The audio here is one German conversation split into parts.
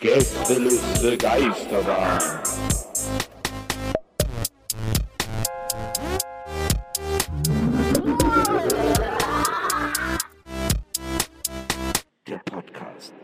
Gästeliste Geisterbahn. Der Podcast.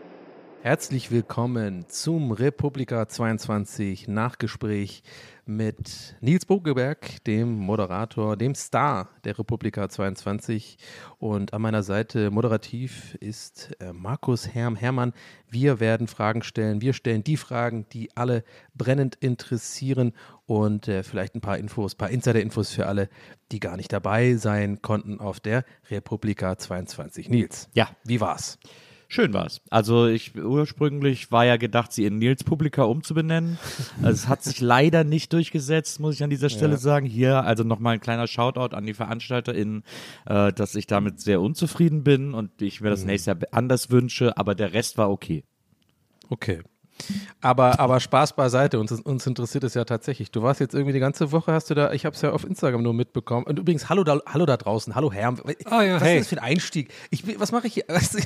Herzlich willkommen zum Republika 22 Nachgespräch mit Nils Bogeberg, dem Moderator, dem Star der Republika 22. Und an meiner Seite moderativ ist äh, Markus Herm Hermann. Wir werden Fragen stellen. Wir stellen die Fragen, die alle brennend interessieren und äh, vielleicht ein paar Infos, ein paar Insider-Infos für alle, die gar nicht dabei sein konnten auf der Republika 22. Nils, Ja. wie war's? Schön war's. Also ich ursprünglich war ja gedacht, sie in Nils Publika umzubenennen. Also es hat sich leider nicht durchgesetzt, muss ich an dieser Stelle sagen. Hier also nochmal ein kleiner Shoutout an die VeranstalterInnen, äh, dass ich damit sehr unzufrieden bin und ich mir das nächste Jahr anders wünsche, aber der Rest war okay. Okay. Aber, aber Spaß beiseite, uns, uns interessiert es ja tatsächlich. Du warst jetzt irgendwie die ganze Woche, hast du da, ich habe es ja auf Instagram nur mitbekommen. Und übrigens, hallo da, hallo da draußen, hallo Herr. Ah ja, was hey. ist das für ein Einstieg? Ich, was mache ich hier? Was, es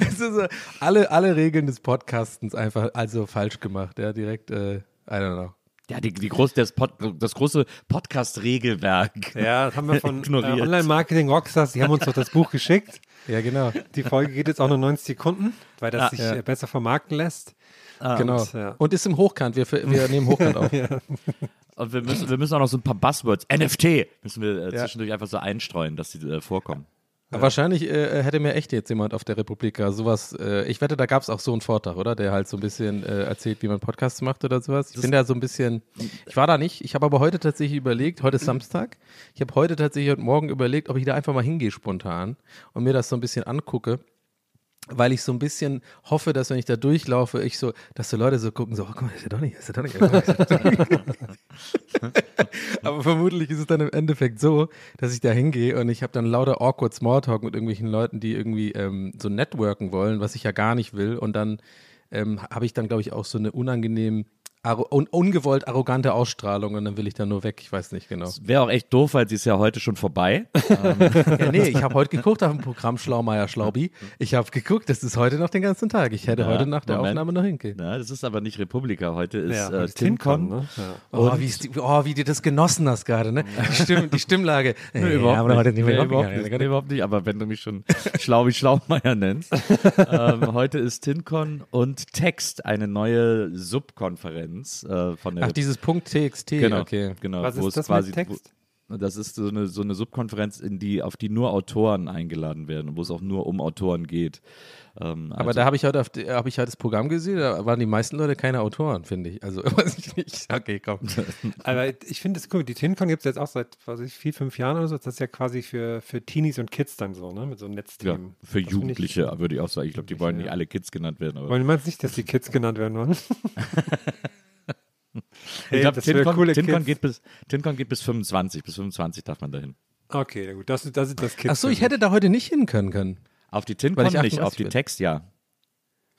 ist so, alle, alle Regeln des Podcastens einfach also falsch gemacht, ja, direkt, äh, I don't know. Ja, die, die groß, das, Pod, das große Podcast-Regelwerk. Ja, das haben wir von äh. Online-Marketing Rockstars, die haben uns doch das Buch geschickt. Ja, genau. Die Folge geht jetzt auch nur 90 Sekunden, weil das Ah, sich ja. äh, besser vermarkten lässt. genau. und, ja. Und ist im Hochkant, wir, wir nehmen Hochkant auf. Und wir müssen, wir müssen auch noch so ein paar Buzzwords, NFT, müssen wir äh, Ja. zwischendurch einfach so einstreuen, dass die äh, vorkommen. Wahrscheinlich äh, hätte mir echt jetzt jemand auf der Republika sowas, äh, ich wette, da gab es auch so einen Vortrag, oder? Der halt so ein bisschen äh, erzählt, wie man Podcasts macht oder sowas. Ich bin da so ein bisschen, ich war da nicht, ich habe aber heute tatsächlich überlegt, heute ist Samstag, ich habe heute tatsächlich heute Morgen überlegt, ob ich da einfach mal hingehe spontan und mir das so ein bisschen angucke. Weil ich so ein bisschen hoffe, dass wenn ich da durchlaufe, ich so, dass so Leute so gucken, so, oh, guck mal, ist ja doch nicht, ist ja doch nicht. Ist ja doch nicht. Aber vermutlich ist es dann im Endeffekt so, dass ich da hingehe und ich habe dann lauter awkward Smalltalk mit irgendwelchen Leuten, die irgendwie ähm, so networken wollen, was ich ja gar nicht will. Und dann ähm, habe ich dann, glaube ich, auch so eine unangenehm, un ungewollt arrogante Ausstrahlung und dann will ich da nur weg. Ich weiß nicht genau. Wäre auch echt doof, weil sie ist ja heute schon vorbei. Ja, nee, ich habe heute geguckt auf dem Programm Schlaumeier Schlaubi. Ich habe geguckt, das ist heute noch den ganzen Tag. Ich hätte Ja, heute nach der Moment. Aufnahme noch hingehen. Na, das ist aber nicht Republika. Heute ist Ja, äh, TinCon. ne? ja. Oh wie, ist die, oh, wie du das genossen hast gerade, ne? Die, Stimm, die Stimmlage. Nee, Nee, überhaupt, aber nicht. heute nicht mehr nee, überhaupt, nicht, nee, überhaupt nicht. Aber wenn du mich schon schlau wie Schlaumeier nennst. ähm, heute ist TinCon und Text, eine neue Subkonferenz äh, von der Ach, dieses Punkt TXT, genau, okay. genau, Was wo ist es das quasi, mit Text? Wo, das ist so eine, so eine Subkonferenz, in die, auf die nur Autoren eingeladen werden und wo es auch nur um Autoren geht. Ähm, Aber also- da habe ich heute auf die- habe ich heute das Programm gesehen, da waren die meisten Leute keine Autoren, finde ich. Also weiß ich nicht. Okay, komm. Aber ich finde es cool. Die TinCon gibt es jetzt auch seit weiß ich, vier, fünf Jahren oder so. Das ist ja quasi für, für Teenies und Kids dann so, ne? Mit so einem ja, Netzteam. für Das Jugendliche würde ich auch sagen. Ich glaube, die wollen nicht ja. alle Kids genannt werden. Aber Wollen wir nicht, dass die Kids genannt werden wollen? ich glaube, TinCon, geht bis, TinCon geht bis 25. Bis 25 darf man dahin. Okay, na gut. Das, ist- das ist das Kids. Ach so, ich hätte da heute nicht hin können können. Auf die Weil TinCon ich nicht, auf 38 die. Text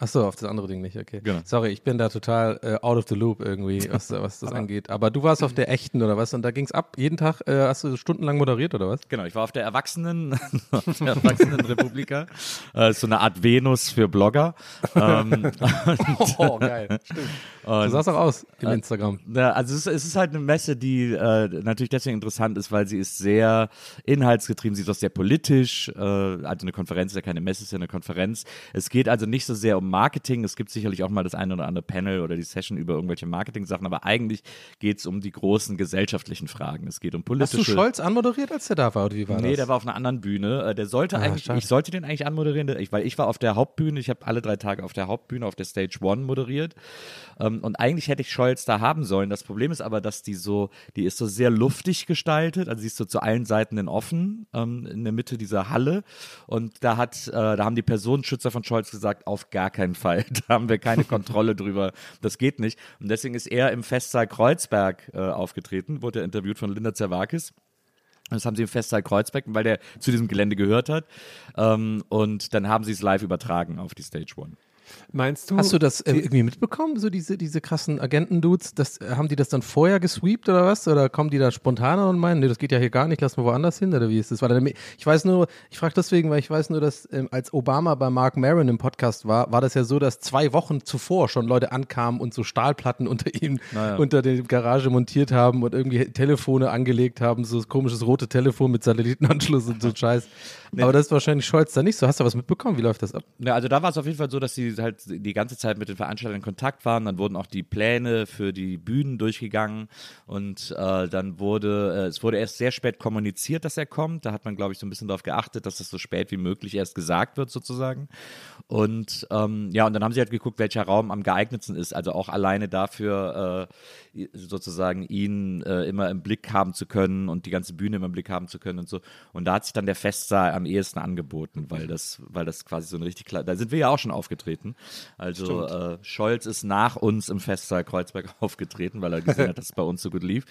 Achso, auf das andere Ding nicht, okay. Genau. Sorry, ich bin da total äh, out of the loop irgendwie, was, was das angeht. Aber du warst auf der echten oder was? Und da ging's ab. Jeden Tag äh, hast du stundenlang moderiert oder was? Genau, ich war auf der Erwachsenen, auf der Erwachsenenrepublika. Äh, so eine Art Venus für Blogger. ähm, Oh, geil. Stimmt. Du sahst auch aus im Instagram. Ja, also es ist, es ist halt eine Messe, die äh, natürlich deswegen interessant ist, weil sie ist sehr inhaltsgetrieben, sie ist auch sehr politisch. Äh, also eine Konferenz ist ja keine Messe, ist ja eine Konferenz. Es geht also nicht so sehr um Marketing. Es gibt sicherlich auch mal das eine oder andere Panel oder die Session über irgendwelche Marketing-Sachen, aber eigentlich geht es um die großen gesellschaftlichen Fragen. Es geht um Hast politische. du Scholz anmoderiert, als der da war, oder wie war Nee, das? der war auf einer anderen Bühne. Äh, Der sollte Ah, eigentlich, schade. ich sollte den eigentlich anmoderieren, weil ich war auf der Hauptbühne, ich habe alle drei Tage auf der Hauptbühne, auf der Stage One moderiert. Ähm, und eigentlich hätte ich Scholz da haben sollen. Das Problem ist aber, dass die so, die ist so sehr luftig gestaltet, also sie ist so zu allen Seiten in offen, ähm, in der Mitte dieser Halle. Und da hat, äh, da haben die Personenschützer von Scholz gesagt, auf gar keinen Fall. Da haben wir keine Kontrolle drüber. Das geht nicht. Und deswegen ist er im Festsaal Kreuzberg äh, aufgetreten, wurde er interviewt von Linda Zerwakis. Das haben sie im Festsaal Kreuzberg, weil der zu diesem Gelände gehört hat. Ähm, und dann haben sie es live übertragen auf die Stage One. Meinst du? Hast du das äh, irgendwie mitbekommen, so diese, diese krassen Agenten-Dudes? Das, äh, haben die das dann vorher gesweept oder was? Oder kommen die da spontaner und meinen, nee, das geht ja hier gar nicht, lass mal woanders hin? Oder wie ist das? Dann, ich weiß nur, ich frage deswegen, weil ich weiß nur, dass ähm, als Obama bei Mark Maron im Podcast war, war das ja so, dass zwei Wochen zuvor schon Leute ankamen und so Stahlplatten unter ihm, unter der Garage montiert haben und irgendwie Telefone angelegt haben, so ein komisches rote Telefon mit Satellitenanschluss und so Scheiß. Aber das ist wahrscheinlich Scholz da nicht so. Hast du was mitbekommen? Wie läuft das ab? Ja, also da war es auf jeden Fall so, dass sie halt die ganze Zeit mit den Veranstaltern in Kontakt waren. Dann wurden auch die Pläne für die Bühnen durchgegangen und äh, dann wurde, äh, es wurde erst sehr spät kommuniziert, dass er kommt. Da hat man, glaube ich, so ein bisschen darauf geachtet, dass das so spät wie möglich erst gesagt wird, sozusagen. Und ähm, ja, und dann haben sie halt geguckt, welcher Raum am geeignetsten ist. Also auch alleine dafür äh, sozusagen ihn äh, immer im Blick haben zu können und die ganze Bühne immer im Blick haben zu können und so. Und da hat sich dann der Festsaal am ehesten angeboten, weil das, weil das quasi so ein richtig klar, da sind wir ja auch schon aufgetreten. Also äh, Scholz ist nach uns im Festsaal Kreuzberg aufgetreten, weil er gesehen hat, dass es bei uns so gut lief.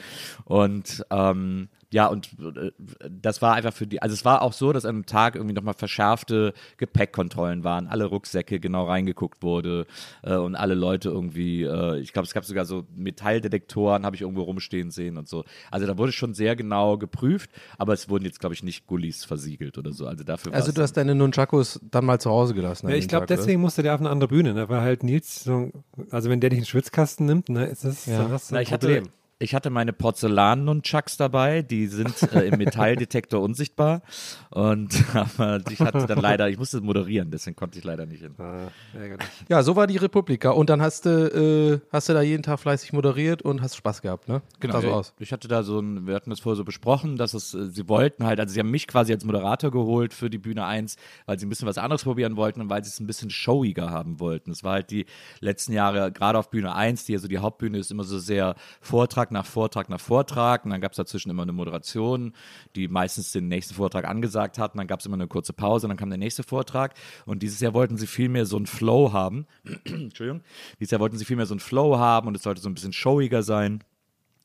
Und ähm, ja, und äh, das war einfach für die, also es war auch so, dass an einem Tag irgendwie nochmal verschärfte Gepäckkontrollen waren, alle Rucksäcke genau reingeguckt wurde äh, und alle Leute irgendwie, äh, ich glaube, es gab sogar so Metalldetektoren, habe ich irgendwo rumstehen sehen und so. Also da wurde schon sehr genau geprüft, aber es wurden jetzt, glaube ich, nicht Gullis versiegelt oder so. Also dafür Also du hast deine Nunchakos dann mal zu Hause gelassen. Ja, ich glaube, oder? deswegen musste der auf eine andere Bühne, ne? weil halt Nils, so, also wenn der dich in den Schwitzkasten nimmt, ne, ist das, Ja. hast du Na, ein ich hatte, Problem. Ich hatte meine Porzellan-Nunchucks dabei, die sind äh, im Metalldetektor unsichtbar und aber ich hatte dann leider, ich musste moderieren, deswegen konnte ich leider nicht hin. Ah. Ja, so war die Republika. Und dann hast du, äh, hast du da jeden Tag fleißig moderiert und hast Spaß gehabt, ne? Genau. Sah so aus. Ich hatte da so ein, wir hatten das vorher so besprochen, dass es, äh, sie wollten halt, also sie haben mich quasi als Moderator geholt für die Bühne 1, weil sie ein bisschen was anderes probieren wollten und weil sie es ein bisschen showiger haben wollten. Es war halt die letzten Jahre, gerade auf Bühne 1, die ja so die Hauptbühne ist, immer so sehr Vortrag nach Vortrag nach Vortrag und dann gab es dazwischen immer eine Moderation, die meistens den nächsten Vortrag angesagt hat und dann gab es immer eine kurze Pause dann kam der nächste Vortrag und dieses Jahr wollten sie viel mehr so einen Flow haben. Entschuldigung. Dieses Jahr wollten sie viel mehr so einen Flow haben und es sollte so ein bisschen showiger sein.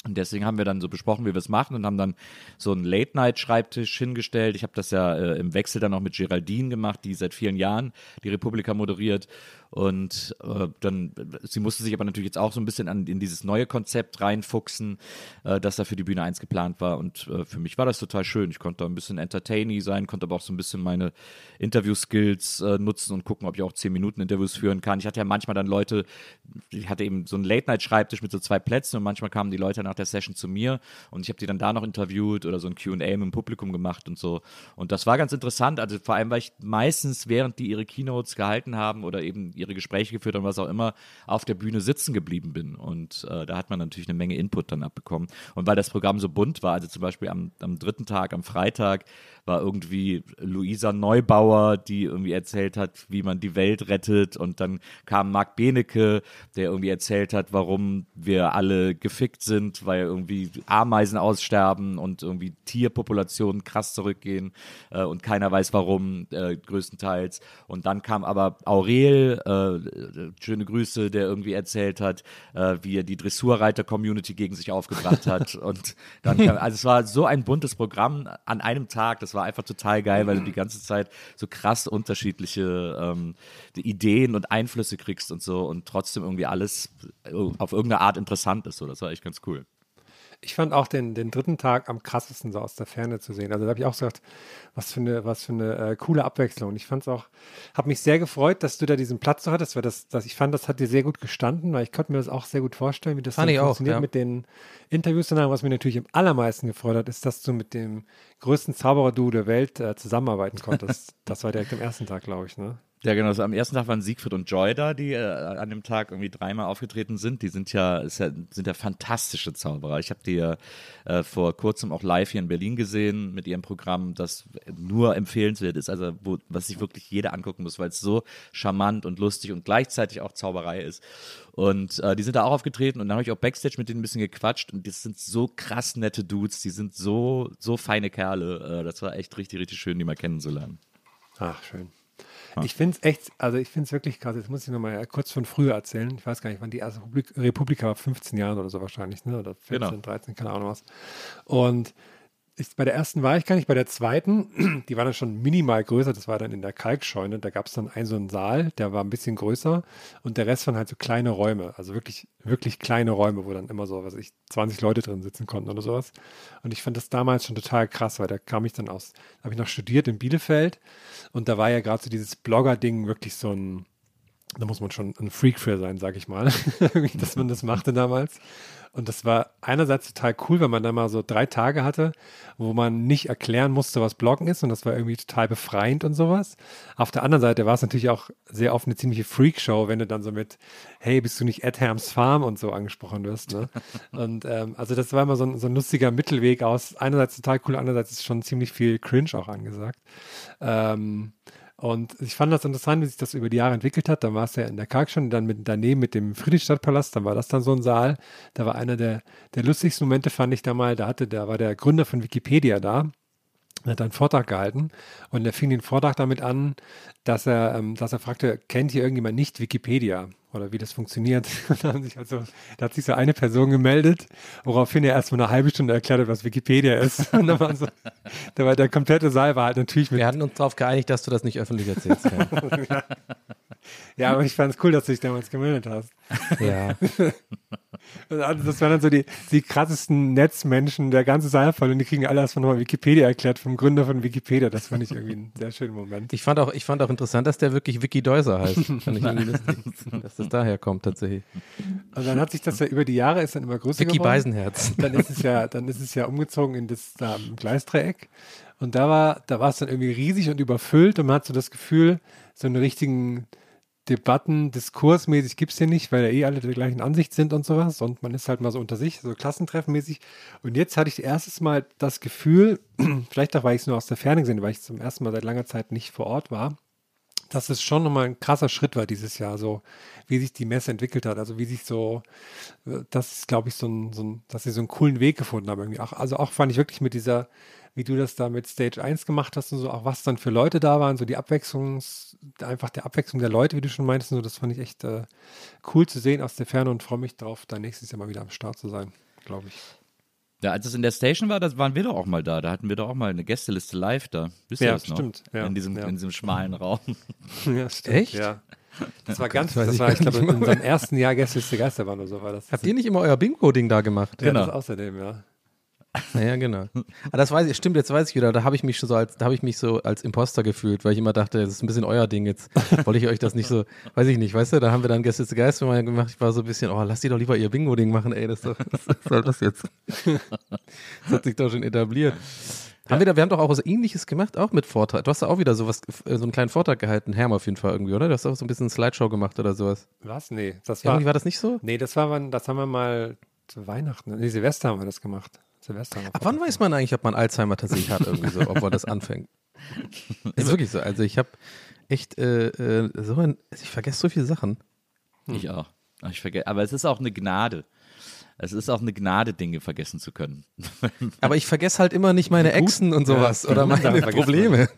Und deswegen haben wir dann so besprochen, wie wir es machen und haben dann so einen Late-Night-Schreibtisch hingestellt. Ich habe das ja äh, im Wechsel dann auch mit Geraldine gemacht, die seit vielen Jahren die Republika moderiert. Und äh, dann, sie musste sich aber natürlich jetzt auch so ein bisschen an, in dieses neue Konzept reinfuchsen, äh, das da für die Bühne 1 geplant war. Und äh, für mich war das total schön. Ich konnte da ein bisschen entertaining sein, konnte aber auch so ein bisschen meine Interview-Skills äh, nutzen und gucken, ob ich auch 10 Minuten Interviews führen kann. Ich hatte ja manchmal dann Leute, ich hatte eben so einen Late-Night-Schreibtisch mit so zwei Plätzen und manchmal kamen die Leute nach der Session zu mir und ich habe die dann da noch interviewt oder so ein QA mit dem Publikum gemacht und so. Und das war ganz interessant. Also vor allem, weil ich meistens, während die ihre Keynotes gehalten haben oder eben ihre Gespräche geführt haben, was auch immer, auf der Bühne sitzen geblieben bin. Und äh, da hat man natürlich eine Menge Input dann abbekommen. Und weil das Programm so bunt war, also zum Beispiel am, am dritten Tag, am Freitag, war irgendwie Luisa Neubauer, die irgendwie erzählt hat, wie man die Welt rettet. Und dann kam Marc Benecke, der irgendwie erzählt hat, warum wir alle gefickt sind, weil irgendwie Ameisen aussterben und irgendwie Tierpopulationen krass zurückgehen äh, und keiner weiß warum, äh, größtenteils. Und dann kam aber Aurel, äh, schöne Grüße, der irgendwie erzählt hat, äh, wie er die Dressurreiter-Community gegen sich aufgebracht hat. und dann kam, also es war so ein buntes Programm an einem Tag, das war einfach total geil, weil du die ganze Zeit so krass unterschiedliche ähm, Ideen und Einflüsse kriegst und so und trotzdem irgendwie alles äh, auf irgendeine Art interessant ist. So, das war echt ganz cool. Ich fand auch den, den dritten Tag am krassesten so aus der Ferne zu sehen. Also da habe ich auch gesagt, was für eine, was für eine äh, coole Abwechslung. Ich fand es auch, habe mich sehr gefreut, dass du da diesen Platz so hattest, weil das, das, ich fand, das hat dir sehr gut gestanden, weil ich konnte mir das auch sehr gut vorstellen, wie das Fand dann ich auch, funktioniert ja. mit den Interviews danach. Was mir natürlich am allermeisten gefreut hat, ist, dass du mit dem größten Zauberer-Duo der Welt äh, zusammenarbeiten konntest. das war direkt am ersten Tag, glaube ich, ne? Ja, genau. Also am ersten Tag waren Siegfried und Joy da, die äh, an dem Tag irgendwie dreimal aufgetreten sind. Die sind ja, ja sind ja fantastische Zauberer. Ich habe die ja äh, vor kurzem auch live hier in Berlin gesehen mit ihrem Programm, das nur empfehlenswert ist, also wo, was sich wirklich jeder angucken muss, weil es so charmant und lustig und gleichzeitig auch Zauberei ist. Und äh, die sind da auch aufgetreten und dann habe ich auch Backstage mit denen ein bisschen gequatscht und das sind so krass nette Dudes, die sind so, so feine Kerle. Äh, das war echt richtig, richtig schön, die mal kennenzulernen. Ach, schön. Ich finde es echt, also ich finde es wirklich krass. Jetzt muss ich nochmal kurz von früher erzählen. Ich weiß gar nicht, wann die erste Republik, Republika war, 15 Jahren oder so wahrscheinlich, ne? Oder 14, Genau. 13, keine Ahnung was. Und ich, bei der ersten war ich gar nicht, bei der zweiten, die war dann schon minimal größer, das war dann in der Kalkscheune. Da gab es dann einen so einen Saal, der war ein bisschen größer und der Rest waren halt so kleine Räume, also wirklich, wirklich kleine Räume, wo dann immer so, was ich, 20 Leute drin sitzen konnten oder sowas. Und ich fand das damals schon total krass, weil da kam ich dann aus, habe ich noch studiert in Bielefeld und da war ja gerade so dieses Blogger-Ding wirklich so ein, da muss man schon ein Freak für sein, sag ich mal, dass man das machte damals. Und das war einerseits total cool, wenn man da mal so drei Tage hatte, wo man nicht erklären musste, was Bloggen ist. Und das war irgendwie total befreiend und sowas. Auf der anderen Seite war es natürlich auch sehr oft eine ziemliche Freakshow, wenn du dann so mit, hey, bist du nicht Ed Herms Farm und so angesprochen wirst. Ne? und ähm, also das war immer so ein, so ein lustiger Mittelweg aus. Einerseits total cool, andererseits ist schon ziemlich viel Cringe auch angesagt. Ähm, und ich fand das interessant, wie sich das über die Jahre entwickelt hat. Da war es ja in der Karg schon, dann mit, daneben mit dem Friedrichstadtpalast, dann war das dann so ein Saal. Da war einer der, der lustigsten Momente, fand ich da mal, da hatte, da war der Gründer von Wikipedia da. Er hat einen Vortrag gehalten und er fing den Vortrag damit an, dass er, ähm, dass er fragte, kennt hier irgendjemand nicht Wikipedia oder wie das funktioniert? Da, also, da hat sich so eine Person gemeldet, woraufhin er erst mal eine halbe Stunde erklärt hat, was Wikipedia ist. Und da war so, da war der komplette Saal war halt natürlich mit Wir hatten uns darauf geeinigt, dass du das nicht öffentlich erzählst. Ja. Ja, aber ich fand es cool, dass du dich damals gemeldet hast. ja. Also das waren dann so die, die krassesten Netzmenschen, der ganze Saal voll und die kriegen alles von nochmal Wikipedia erklärt, vom Gründer von Wikipedia. Das fand ich irgendwie einen sehr schönen Moment. Ich fand, auch, ich fand auch interessant, dass der wirklich Vicky Deuser heißt. Fand ich irgendwie lustig, dass das daher kommt tatsächlich. Und dann hat sich das ja über die Jahre ist dann immer größer geworden. Beisenherz. Dann ist es ja, dann ist es ja umgezogen in das da im Gleisdreieck. Und da war, da war es dann irgendwie riesig und überfüllt und man hat so das Gefühl, so einen richtigen Debatten, diskursmäßig gibt es hier nicht, weil ja eh alle der gleichen Ansicht sind und sowas. Und man ist halt mal so unter sich, so klassentreffenmäßig. Und jetzt hatte ich erstes Mal das Gefühl, vielleicht auch, weil ich es nur aus der Ferne gesehen weil ich zum ersten Mal seit langer Zeit nicht vor Ort war, dass es schon nochmal ein krasser Schritt war dieses Jahr, so wie sich die Messe entwickelt hat. Also wie sich so, äh, das ist, glaube ich, so ein, so ein, dass sie so einen coolen Weg gefunden haben. Irgendwie. Auch, also auch fand ich wirklich mit dieser, wie du das da mit Stage 1 gemacht hast und so, auch was dann für Leute da waren, so die Abwechslungs, einfach der Abwechslung der Leute, wie du schon meintest, und so, das fand ich echt äh, cool zu sehen aus der Ferne und freue mich darauf, da nächstes Jahr mal wieder am Start zu sein, glaube ich. Ja, als es in der Station war, das waren wir doch auch mal da. Da hatten wir doch auch mal eine Gästeliste live da. Wisst ihr Ja, das noch? stimmt, ja, in, diesem, ja. in diesem schmalen Raum. Ja, stimmt. Echt? Ja. Das war ganz, weiß das ich war, ich glaube, in unserem ersten Jahr Gästeliste Geisterbahn oder so war das. Habt ihr nicht immer euer Bingo-Ding da gemacht? ja, Genau. das außerdem, ja. Ja, genau. Aber das weiß ich, stimmt, jetzt weiß ich wieder, da habe ich mich schon so als, da habe ich mich so als Imposter gefühlt, weil ich immer dachte, das ist ein bisschen euer Ding jetzt. Wollte ich euch das nicht so, weiß ich nicht, weißt du, da haben wir dann Gäste zu Geist mal gemacht, ich war so ein bisschen, oh, lass die doch lieber ihr Bingo-Ding machen, ey, das doch, was soll das jetzt? Das hat sich doch schon etabliert. Haben wir da, wir haben doch auch was ähnliches gemacht, auch mit Vortrag. Du hast da auch wieder sowas, äh, so einen kleinen Vortrag gehalten, Herm auf jeden Fall irgendwie, oder? Du hast auch so ein bisschen Slideshow gemacht oder sowas. Was? Nee, das war, Irgendwie war das nicht so? nee, das war, das haben wir mal zu Weihnachten, nee, Silvester haben wir das gemacht. Silvester Ab wann weiß man eigentlich, ob man Alzheimer tatsächlich hat, irgendwie so, obwohl das anfängt? Ist wirklich so. Also ich habe echt äh, äh, so ein, ich vergesse so viele Sachen. Ich auch. Ich vergesse. Aber es ist auch eine Gnade. Es ist auch eine Gnade, Dinge vergessen zu können. Aber ich vergesse halt immer nicht meine Exen und sowas Ja, oder die guten meine Probleme.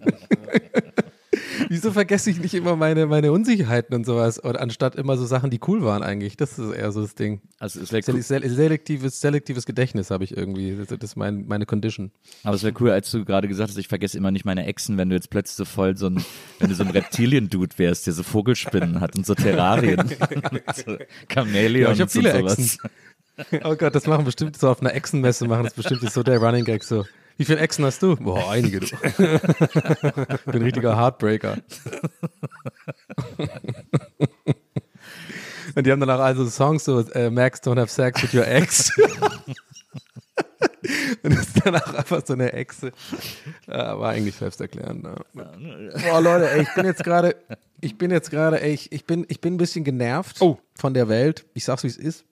Wieso vergesse ich nicht immer meine, meine Unsicherheiten und sowas? Und anstatt immer so Sachen, die cool waren eigentlich. Das ist eher so das Ding. Also es Sel sel selektives, selektives Gedächtnis habe ich irgendwie. Das, das ist mein, meine Condition. aber es wäre cool, als du gerade gesagt hast, ich vergesse immer nicht meine Echsen, wenn du jetzt plötzlich so voll so ein, wenn du so ein Reptilien-Dude wärst, der so Vogelspinnen hat und so Terrarien. so Chamäleons Ja, ich hab viele und sowas. Echsen. Oh Gott, das machen bestimmt so auf einer Echsenmesse, machen das bestimmt so der Running Gag so. Wie viele Echsen hast du? Boah, einige, du. Ich bin ein richtiger Heartbreaker. Und die haben dann auch also Songs so, äh, Max, don't have sex with your ex. Und das ist dann auch einfach so eine Echse. Ja, war eigentlich selbsterklärend. Ja. Boah, Leute, ey, ich bin jetzt gerade, ich bin jetzt gerade, ich, ich, bin, ich bin ein bisschen genervt Oh. von der Welt. Ich sag's, wie es ist.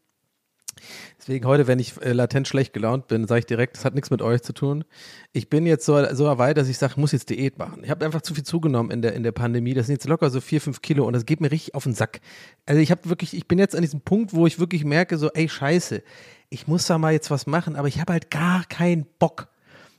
Deswegen heute, wenn ich äh, latent schlecht gelaunt bin, sage ich direkt, das hat nichts mit euch zu tun. Ich bin jetzt so, so weit, dass ich sage, ich muss jetzt Diät machen. Ich habe einfach zu viel zugenommen in der, in der Pandemie. Das sind jetzt locker so vier, fünf Kilo und das geht mir richtig auf den Sack. Also ich habe wirklich, ich bin jetzt an diesem Punkt, wo ich wirklich merke, so, ey, scheiße, ich muss da mal jetzt was machen, aber ich habe halt gar keinen Bock.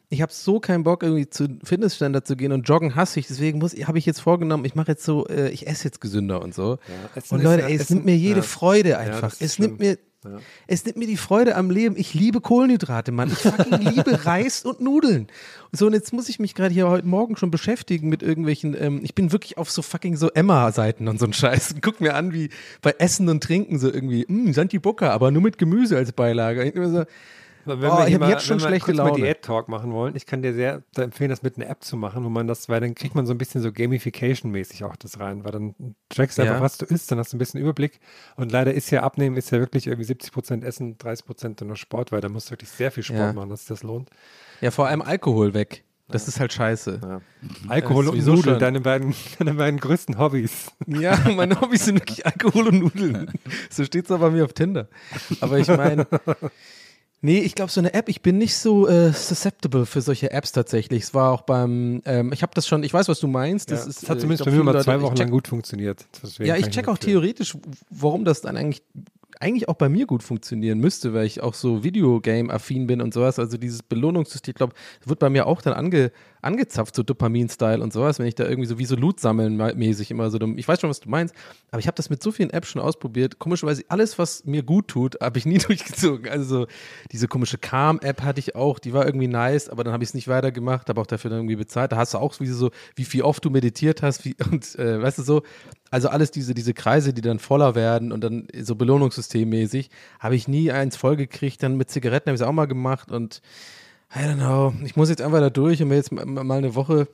Ich habe so keinen Bock, irgendwie zu Fitnessständer zu gehen und joggen hasse ich. Deswegen muss, habe ich jetzt vorgenommen, ich mache jetzt so, äh, ich esse jetzt gesünder und so. Essen und Leute, ja- ey, es nimmt mir jede ja. Freude Ja, einfach. ist es nimmt mir, schlimm. Ja. es nimmt mir die Freude am Leben. Ich liebe Kohlenhydrate, Mann. Ich fucking liebe Reis und Nudeln. So, und jetzt muss ich mich gerade hier heute Morgen schon beschäftigen mit irgendwelchen, ähm, ich bin wirklich auf so fucking so Emma-Seiten und so ein Scheiß. Und guck mir an, wie bei Essen und Trinken so irgendwie, mh, Santi Bocca, aber nur mit Gemüse als Beilage. Und ich bin so, Aber Oh, wir ich hier hab mal- jetzt schon wenn wir schlechte kurz Laune. mal Diät-Talk machen wollen, ich kann dir sehr da empfehlen, das mit einer App zu machen, wo man das, weil dann kriegt man so ein bisschen so Gamification-mäßig auch das rein, weil dann trackst du Ja. einfach, was du isst, dann hast du ein bisschen Überblick. Und leider ist ja Abnehmen, ist ja wirklich irgendwie 70 Prozent Essen, 30 Prozent nur Sport, weil da musst du wirklich sehr viel Sport Ja. machen, dass sich das lohnt. ja, vor allem Alkohol weg. Das ist halt scheiße. Ja. Alkohol und Nudeln, deine beiden, deine beiden größten Hobbys. Ja, meine Hobbys sind wirklich Alkohol und Nudeln. So steht's auch bei mir auf Tinder. Aber ich meine, nee, ich glaube, so eine App, ich bin nicht so äh, susceptible für solche Apps tatsächlich. Es war auch beim, ähm, ich habe das schon, ich weiß, was du meinst. Das, ja, ist, das hat äh, zumindest ich bei glaub, mir mal zwei Wochen check, lang gut funktioniert. Ja, ich check auch theoretisch, warum das dann eigentlich eigentlich auch bei mir gut funktionieren müsste, weil ich auch so Videogame-affin bin und sowas. Also dieses Belohnungssystem, ich glaube, wird bei mir auch dann ange, angezapft, so Dopamin-Style und sowas, wenn ich da irgendwie so wie so Loot sammeln mäßig immer so. dumm- Ich weiß schon, was du meinst, aber ich habe das mit so vielen Apps schon ausprobiert. Komischerweise, alles, was mir gut tut, habe ich nie durchgezogen. Also so diese komische Calm-App hatte ich auch, die war irgendwie nice, aber dann habe ich es nicht weitergemacht, habe auch dafür dann irgendwie bezahlt. Da hast du auch wie so, wie viel oft du meditiert hast, wie, und äh, weißt du so, also alles diese, diese Kreise, die dann voller werden und dann so Belohnungssystemmäßig, habe ich nie eins vollgekriegt. Dann mit Zigaretten habe ich es auch mal gemacht und I don't know. Ich muss jetzt einfach da durch und mir jetzt mal, eine Woche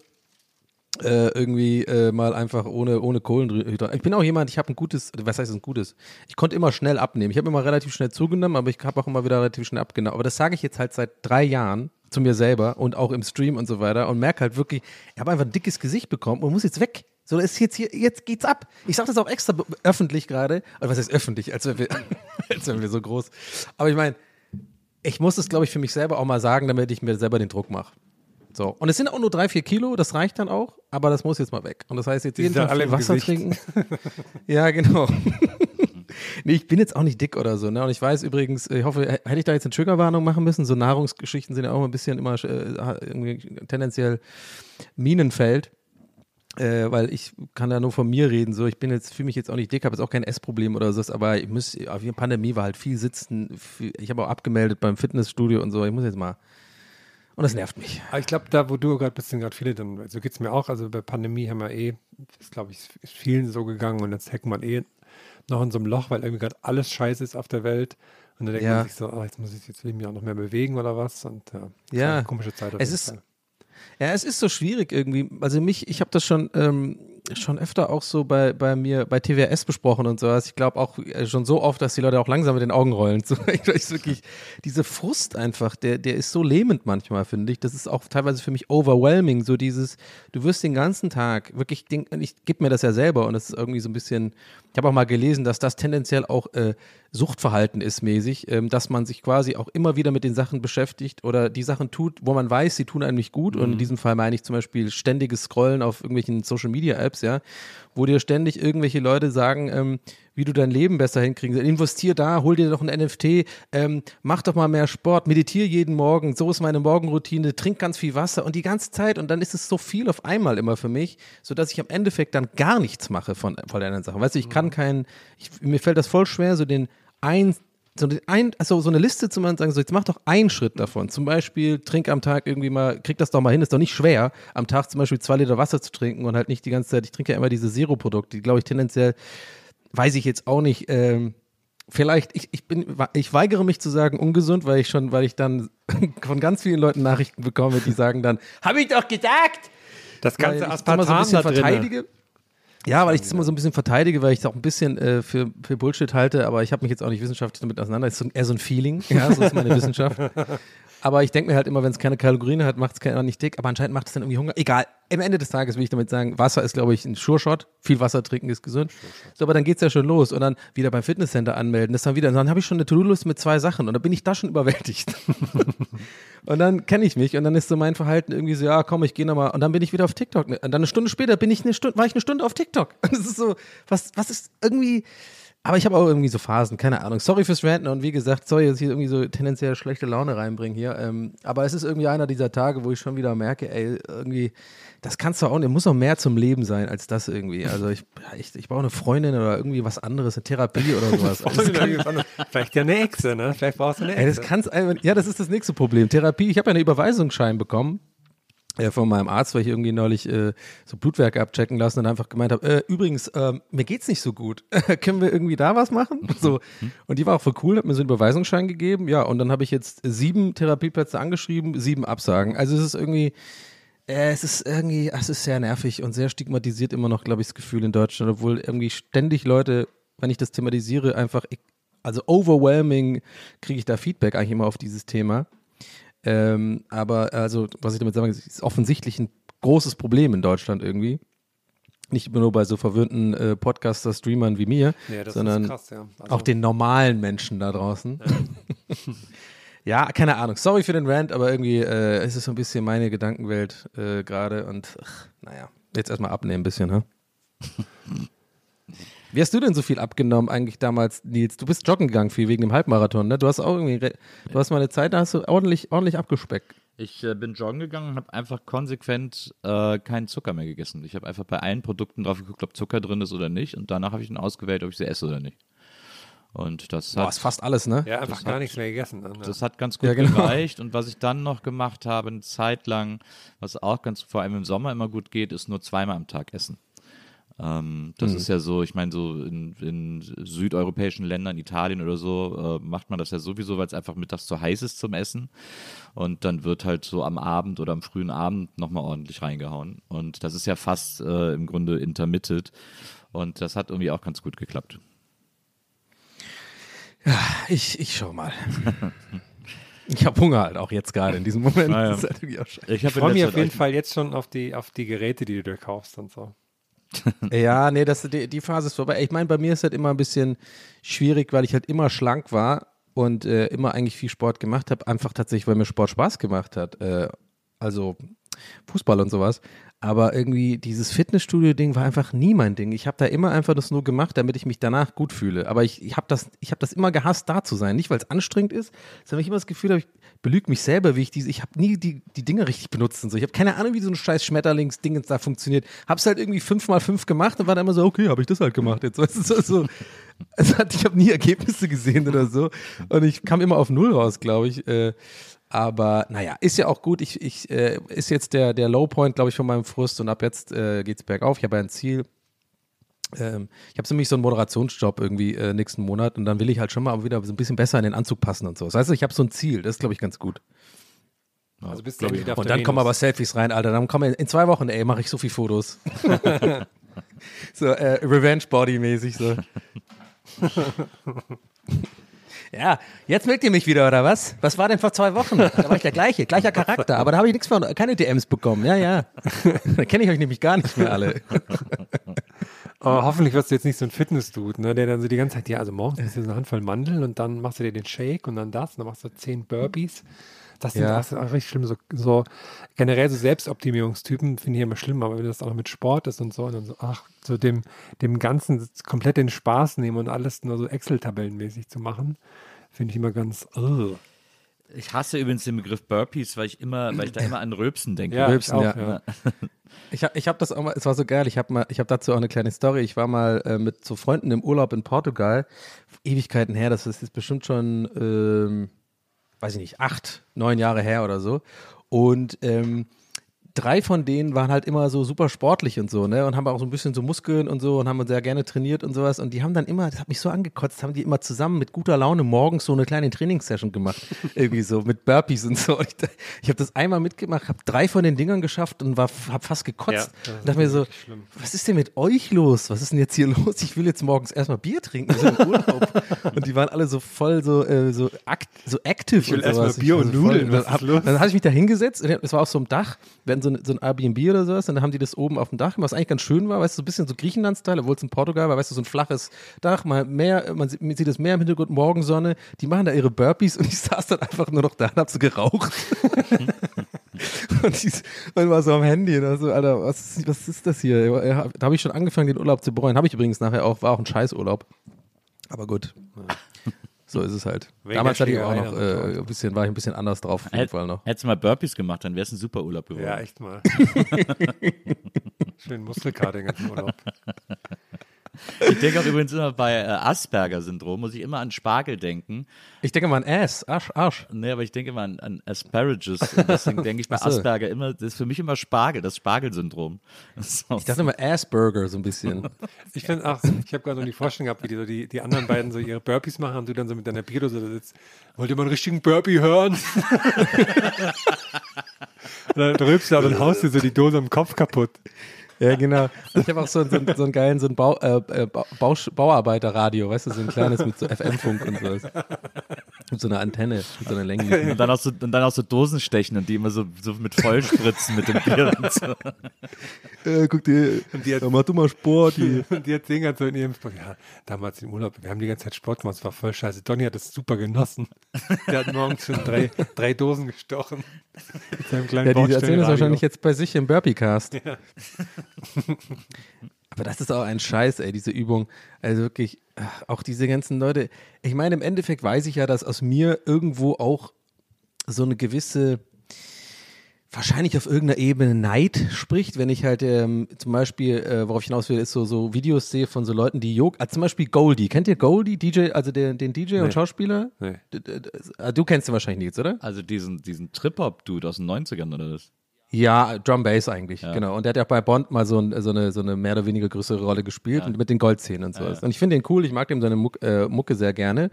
äh, irgendwie äh, mal einfach ohne, ohne Kohlenhydrate. Ich bin auch jemand, ich habe ein gutes, was heißt ein gutes? Ich konnte immer schnell abnehmen. Ich habe immer relativ schnell zugenommen, aber ich habe auch immer wieder relativ schnell abgenommen. Aber das sage ich jetzt halt seit drei Jahren zu mir selber und auch im Stream und so weiter und merke halt wirklich, ich habe einfach ein dickes Gesicht bekommen und muss jetzt weg. So, das ist jetzt hier, jetzt geht's ab. Ich sage das auch extra öffentlich gerade. Also was heißt öffentlich? Als wären wir, als wären wir so groß. Aber ich meine, ich muss es, glaube ich, für mich selber auch mal sagen, damit ich mir selber den Druck mache. So. Und es sind auch nur drei, vier Kilo, das reicht dann auch, aber das muss jetzt mal weg. Und das heißt jetzt Die jeden Tag alle Wasser Gesicht. trinken. ja, genau. nee, ich bin jetzt auch nicht dick oder so, ne? Und ich weiß übrigens, ich hoffe, hätte ich da jetzt eine Triggerwarnung machen müssen? So Nahrungsgeschichten sind ja auch ein bisschen immer äh, tendenziell Minenfeld. Äh, weil ich kann da nur von mir reden, so ich bin jetzt, fühle mich jetzt auch nicht dick, habe jetzt auch kein Essproblem oder so, aber ich muss, auf die Pandemie war halt viel sitzen, viel, ich habe auch abgemeldet beim Fitnessstudio und so, ich muss jetzt mal, und das nervt mich. Aber ich glaube, da, wo du gerade bist, sind gerade viele, dann, so geht es mir auch. Also bei Pandemie haben wir eh, ist glaube ich, ist vielen so gegangen und jetzt hängt man eh noch in so einem Loch, weil irgendwie gerade alles scheiße ist auf der Welt. Und dann denkt Ja. man sich so, ah, jetzt muss ich, jetzt will ich mich auch noch mehr bewegen oder was. Und ja, Ja. komische Zeit. auf Es jeden ist- Fall. Ja, es ist so schwierig irgendwie. Also mich, ich habe das schon ähm, schon öfter auch so bei, bei mir bei TWS besprochen und sowas. Ich glaube auch äh, schon so oft, dass die Leute auch langsam mit den Augen rollen. So, ich weiß wirklich, diese Frust einfach, der, der ist so lähmend manchmal, finde ich. Das ist auch teilweise für mich overwhelming. So dieses, du wirst den ganzen Tag wirklich, den, ich gebe mir das ja selber und das ist irgendwie so ein bisschen, ich habe auch mal gelesen, dass das tendenziell auch äh, Suchtverhalten ist mäßig, ähm, dass man sich quasi auch immer wieder mit den Sachen beschäftigt oder die Sachen tut, wo man weiß, sie tun einem nicht gut. Und in diesem Fall meine ich zum Beispiel ständiges Scrollen auf irgendwelchen Social Media Apps Apps, ja, wo dir ständig irgendwelche Leute sagen, ähm, wie du dein Leben besser hinkriegen sollst. Investier da, hol dir doch ein NFT, ähm, mach doch mal mehr Sport, meditiere jeden Morgen, so ist meine Morgenroutine, trink ganz viel Wasser und die ganze Zeit und dann ist es so viel auf einmal immer für mich, sodass ich am Endeffekt dann gar nichts mache von, von der anderen Sachen. Weißt du, ich kann keinen, ich, mir fällt das voll schwer, so den ein so, ein, also so eine Liste zu machen sagen, so jetzt mach doch einen Schritt davon. Zum Beispiel, trink am Tag irgendwie mal, krieg das doch mal hin, ist doch nicht schwer, am Tag zum Beispiel zwei Liter Wasser zu trinken und halt nicht die ganze Zeit, ich trinke ja immer diese Zero-Produkte, die glaube ich tendenziell, weiß ich jetzt auch nicht, ähm, vielleicht, ich, ich bin, ich weigere mich zu sagen ungesund, weil ich schon, weil ich dann von ganz vielen Leuten Nachrichten bekomme, die sagen dann, hab ich doch gesagt! Das ganze immer so ein Aspartam bisschen da drinne. Ja, weil ich das immer so ein bisschen verteidige, weil ich es auch ein bisschen äh, für, für Bullshit halte, aber ich habe mich jetzt auch nicht wissenschaftlich damit auseinander. Es ist so, eher so ein Feeling, ja, so ist meine Wissenschaft. Aber ich denke mir halt immer, wenn es keine Kalorien hat, macht es keiner nicht dick, aber anscheinend macht es dann irgendwie Hunger. Egal, am Ende des Tages will ich damit sagen, Wasser ist, glaube ich, ein Sure-Shot. Viel Wasser trinken ist gesund. So, aber dann geht's ja schon los und dann wieder beim Fitnesscenter anmelden. Das dann wieder, dann habe ich schon eine To-Do-Liste mit zwei Sachen und dann bin ich da schon überwältigt. Und dann kenne ich mich und dann ist so mein Verhalten irgendwie so, ja, komm, ich gehe nochmal. Und dann bin ich wieder auf TikTok. Und dann eine Stunde später bin ich eine Stunde, war ich eine Stunde auf TikTok. Und das ist so, was, was ist irgendwie. Aber ich habe auch irgendwie so Phasen, keine Ahnung. Sorry fürs Ranten und wie gesagt, sorry, dass ich irgendwie so tendenziell schlechte Laune reinbringe hier. Ähm, aber es ist irgendwie einer dieser Tage, wo ich schon wieder merke, ey, irgendwie, das kannst du auch nicht, muss noch mehr zum Leben sein als das irgendwie. Also ich, ich, ich brauche eine Freundin oder irgendwie was anderes, eine Therapie oder sowas. Kann, Vielleicht ja eine Echse, ne? Vielleicht brauchst du eine Ey, das Echse. kann's ja, das ist das nächste Problem. Therapie, ich habe ja einen Überweisungsschein bekommen von meinem Arzt, weil ich irgendwie neulich äh, so Blutwerke abchecken lassen und einfach gemeint habe, äh, übrigens, äh, mir geht's nicht so gut. Können wir irgendwie da was machen? So. Und die war auch voll cool, hat mir so einen Überweisungsschein gegeben. Ja, und dann habe ich jetzt sieben Therapieplätze angeschrieben, sieben Absagen. Also es ist irgendwie, äh, es ist irgendwie, es ist sehr nervig und sehr stigmatisiert immer noch, glaube ich, das Gefühl in Deutschland, obwohl irgendwie ständig Leute, wenn ich das thematisiere, einfach, also overwhelming kriege ich da Feedback eigentlich immer auf dieses Thema. Ähm, aber also, was ich damit sagen will, ist offensichtlich ein großes Problem in Deutschland irgendwie. Nicht nur bei so verwöhnten äh, Podcaster, Streamern wie mir, Ja, das sondern ist krass, ja. Also, auch den normalen Menschen da draußen. Ja. keine Ahnung. Sorry für den Rant, aber irgendwie äh, es ist so ein bisschen meine Gedankenwelt äh, gerade und ach, naja, jetzt erstmal abnehmen ein bisschen, ne? Wie hast du denn so viel abgenommen eigentlich damals, Nils? Du bist joggen gegangen viel wegen dem Halbmarathon, ne? Du hast auch irgendwie, du hast mal eine Zeit, da hast du ordentlich, ordentlich abgespeckt. Ich äh, bin joggen gegangen und habe einfach konsequent äh, keinen Zucker mehr gegessen. Ich habe einfach bei allen Produkten drauf geguckt, ob Zucker drin ist oder nicht. Und danach habe ich dann ausgewählt, ob ich sie esse oder nicht. Und das Boah, hat, ist fast alles, ne? ja, einfach das gar hat- nichts mehr gegessen. Dann, das hat ganz gut Ja, genau. gereicht. Und was ich dann noch gemacht habe, eine Zeit lang, was auch ganz vor allem im Sommer immer gut geht, ist nur zweimal am Tag essen. Ähm, das ist ja so, ich meine, so in, in südeuropäischen Ländern, Italien oder so, äh, macht man das ja sowieso, weil es einfach mittags zu heiß ist zum Essen. Und dann wird halt so am Abend oder am frühen Abend nochmal ordentlich reingehauen. Und das ist ja fast äh, im Grunde intermittent. Und das hat irgendwie auch ganz gut geklappt. Ich, ich schau mal. Ich habe Hunger halt auch jetzt gerade in diesem Moment. Ah, ja. Ist halt. Ich ich freue mich auf jeden Fall jetzt schon auf die, auf die Geräte, die du dir kaufst und so. Ja, nee, das, die, die Phase ist vorbei. Ich meine, bei mir ist halt immer ein bisschen schwierig, weil ich halt immer schlank war und äh, immer eigentlich viel Sport gemacht habe. Einfach tatsächlich, weil mir Sport Spaß gemacht hat. Äh, also Fußball und sowas. Aber irgendwie dieses Fitnessstudio-Ding war einfach nie mein Ding. Ich habe da immer einfach das nur gemacht, damit ich mich danach gut fühle. Aber ich, ich habe das, hab das immer gehasst, da zu sein. Nicht, weil es anstrengend ist, sondern ich immer das Gefühl habe, ich belüge mich selber, wie ich diese, ich habe nie die, die Dinge richtig benutzt und so. Ich habe keine Ahnung, wie so ein scheiß Schmetterlingsding da funktioniert. Hab's halt irgendwie fünf mal fünf gemacht und war dann immer so, okay, habe ich das halt gemacht jetzt. Weißt du, so, so. Hat, ich habe nie Ergebnisse gesehen oder so. Und ich kam immer auf Null raus, glaube ich. Äh, aber naja, ist ja auch gut. Ich, ich äh, ist jetzt der, der Lowpoint, glaube ich, von meinem Frust und ab jetzt äh, geht's bergauf. Ich habe ja ein Ziel. Ähm, ich habe nämlich so einen Moderationsjob irgendwie äh, nächsten Monat und dann will ich halt schon mal wieder so ein bisschen besser in den Anzug passen und so. Das heißt, ich habe so ein Ziel. Das ist, glaube ich, ganz gut. Also bist du endlich wieder Und dann kommen aber Selfies rein, Alter. Dann kommen in zwei Wochen, ey, mache ich so viel Fotos. so äh, Revenge Body mäßig so. ja, jetzt mögt ihr mich wieder oder was? Was war denn vor zwei Wochen? Da war ich der gleiche, gleicher Charakter, aber da habe ich nichts von, keine DMs bekommen. Ja, ja. da kenne ich euch nämlich gar nicht mehr alle. Aber hoffentlich wirst du jetzt nicht so ein Fitness-Dude, ne, der dann so die ganze Zeit, ja, also morgens isst du so eine Handvoll Mandeln und dann machst du dir den Shake und dann das und dann machst du zehn Burpees. Das sind Ja. auch, auch richtig schlimm. So, so generell so Selbstoptimierungstypen finde ich immer schlimm, aber wenn das auch mit Sport ist und so, und dann so, ach, so dem, dem Ganzen komplett den Spaß nehmen und alles nur so Excel-Tabellenmäßig zu machen, finde ich immer ganz. ugh. Ich hasse übrigens den Begriff Burpees, weil ich immer, weil ich da immer an Röpsen denke. Ja, Rülpsen, ich ja. auch, ja. Ich habe ich hab das auch mal, es war so geil, ich habe mal, ich habe dazu auch eine kleine Story. Ich war mal äh, mit so Freunden im Urlaub in Portugal, Ewigkeiten her, das ist jetzt bestimmt schon, ähm, weiß ich nicht, acht, neun Jahre her oder so. Und ähm, drei von denen waren halt immer so super sportlich und so, ne? Und haben auch so ein bisschen so Muskeln und so und haben sehr gerne trainiert und sowas. Und die haben dann immer, das hat mich so angekotzt, haben die immer zusammen mit guter Laune morgens so eine kleine Trainingssession gemacht. Irgendwie so mit Burpees und so. Und ich ich habe das einmal mitgemacht, habe drei von den Dingern geschafft und war, habe fast gekotzt. Ja, und dachte mir so, was ist denn mit euch los? Was ist denn jetzt hier los? Ich will jetzt morgens erstmal Bier trinken, im Urlaub. und die waren alle so voll so, äh, so, akt, so active ich will erstmal. Bier und Nudeln, voll- was ist hab, los? Dann habe ich mich da hingesetzt, und es war auf so einem Dach, wir hatten so, ein- so ein Airbnb oder sowas, und dann haben die das oben auf dem Dach, was eigentlich ganz schön war, weißt du, so ein bisschen so Griechenland-Style, obwohl es in Portugal war, weißt du, so ein flaches Dach, mal Meer, man sieht, das Meer im Hintergrund, Morgensonne, die machen da ihre Burpees und ich saß dann einfach nur noch da und hab so geraucht. und, ich, und war so am Handy und so, Alter, was, ist- was ist das hier? Ja, Da habe ich schon angefangen, den Urlaub zu bereuen. Habe ich übrigens nachher auch, war auch ein Scheißurlaub. Aber gut. So ist es halt. Wegen Damals hatte ich auch noch äh, ein bisschen, war ich ein bisschen anders drauf auf jeden Fall noch. Hättest du mal Burpees gemacht, dann wäre es ein super Urlaub geworden. Ja, echt mal. Schön Muskelkater den ganzen Urlaub. Ich denke auch übrigens immer bei äh, Asperger-Syndrom, muss ich immer an Spargel denken. Ich denke mal an Ass, Arsch, Arsch. Nee, aber ich denke immer an, an Asparagus. Und deswegen denke ich bei so. Asperger immer, das ist für mich immer Spargel, das Spargel-Syndrom. So. Ich dachte immer Assburger so ein bisschen. Ich finde auch, ich habe gerade noch die Vorstellung gehabt, wie die, so die, die anderen beiden so ihre Burpees machen und du dann so mit deiner Bierdose da sitzt. Wollt ihr mal einen richtigen Burpee hören? und dann rülpst du auch und haust dir so die Dose am Kopf kaputt. Ja, genau. Ich habe auch so, so, so einen geilen so ein Bau, äh, äh, Bau, Bauarbeiterradio, weißt du, so ein kleines mit so FM-Funk und sowas. Mit so einer Antenne, mit so einer länglichen. Und dann auch so, und dann auch so Dosen stechen und die immer so, so mit Vollspritzen mit dem Bier und so. Äh, guck dir, Und die hat- ja, mach du mal Sport. Die. Und die erzählen halt so in ihrem Sport, ja, damals im Urlaub, wir haben die ganze Zeit Sport gemacht, es war voll scheiße. Donny hat es super genossen. Der hat morgens schon drei, drei Dosen gestochen. Mit seinem kleinen Ja, die erzählen das wahrscheinlich jetzt bei sich im Burpee-Cast. Aber das ist auch ein Scheiß, ey, diese Übung. Also wirklich, ach, auch diese ganzen Leute. Ich meine, im Endeffekt weiß ich ja, dass aus mir irgendwo auch so eine gewisse, wahrscheinlich auf irgendeiner Ebene Neid spricht, wenn ich halt ähm, zum Beispiel, äh, worauf ich hinaus will, ist so, so Videos sehe von so Leuten, die Yoga, also zum Beispiel Goldie. Kennt ihr Goldie, DJ, also den, den DJ und Schauspieler? Nee. D- d- d- ah, Du kennst ihn wahrscheinlich nicht, oder? Also diesen, diesen Trip-Hop-Dude aus den 90ern oder was? Ja, Drum Bass eigentlich, genau. Und der hat ja auch bei Bond mal so, ein, so, eine, so eine mehr oder weniger größere Rolle gespielt und mit den Goldzähnen und sowas. Und ich finde den cool, ich mag dem seine Muck, äh, Mucke sehr gerne.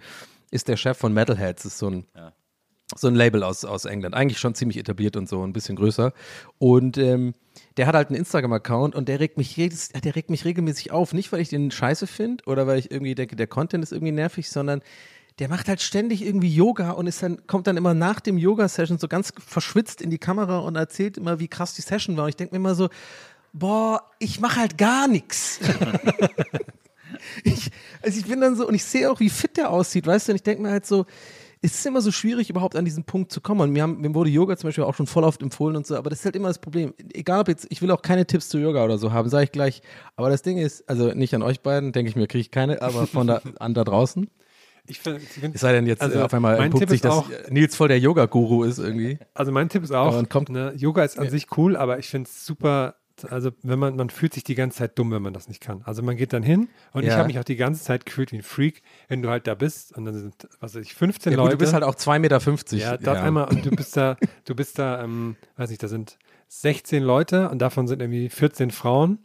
Ist der Chef von Metalheads, ist so ein, so ein Label aus, aus England. Eigentlich schon ziemlich etabliert und so, ein bisschen größer. Und ähm, der hat halt einen Instagram-Account und der regt mich jedes, der regt mich regelmäßig auf. Nicht, weil ich den scheiße finde oder weil ich irgendwie denke, der Content ist irgendwie nervig, sondern der macht halt ständig irgendwie Yoga und ist dann, kommt dann immer nach dem Yoga-Session so ganz verschwitzt in die Kamera und erzählt immer, wie krass die Session war. Und ich denke mir immer so, boah, ich mache halt gar nichts. Ich, also ich bin dann so, und ich sehe auch, wie fit der aussieht, weißt du, und ich denke mir halt so, es ist immer so schwierig, überhaupt an diesen Punkt zu kommen. Und mir, haben, mir wurde Yoga zum Beispiel auch schon voll oft empfohlen und so, aber das ist halt immer das Problem. Egal ob jetzt, ich will auch keine Tipps zu Yoga oder so haben, sage ich gleich. Aber das Ding ist, also nicht an euch beiden, denke ich mir, kriege ich keine, aber von da an da draußen. Ich find, ich Es sei denn, jetzt Also, äh, auf einmal Tipp sich ist das auch- Nils voll der Yoga-Guru ist irgendwie. Also mein Tipp ist auch, ne, Yoga ist an sich cool, aber ich finde es super, also wenn man, man fühlt sich die ganze Zeit dumm, wenn man das nicht kann. Also man geht dann hin und ich Ja. habe mich auch die ganze Zeit gefühlt wie ein Freak, wenn du halt da bist und dann sind, was weiß ich, 15 Ja, gut, Leute. du bist halt auch 2,50 Meter. ja, dort einmal und du bist da, du bist da, ähm, weiß nicht, da sind 16 Leute und davon sind irgendwie 14 Frauen.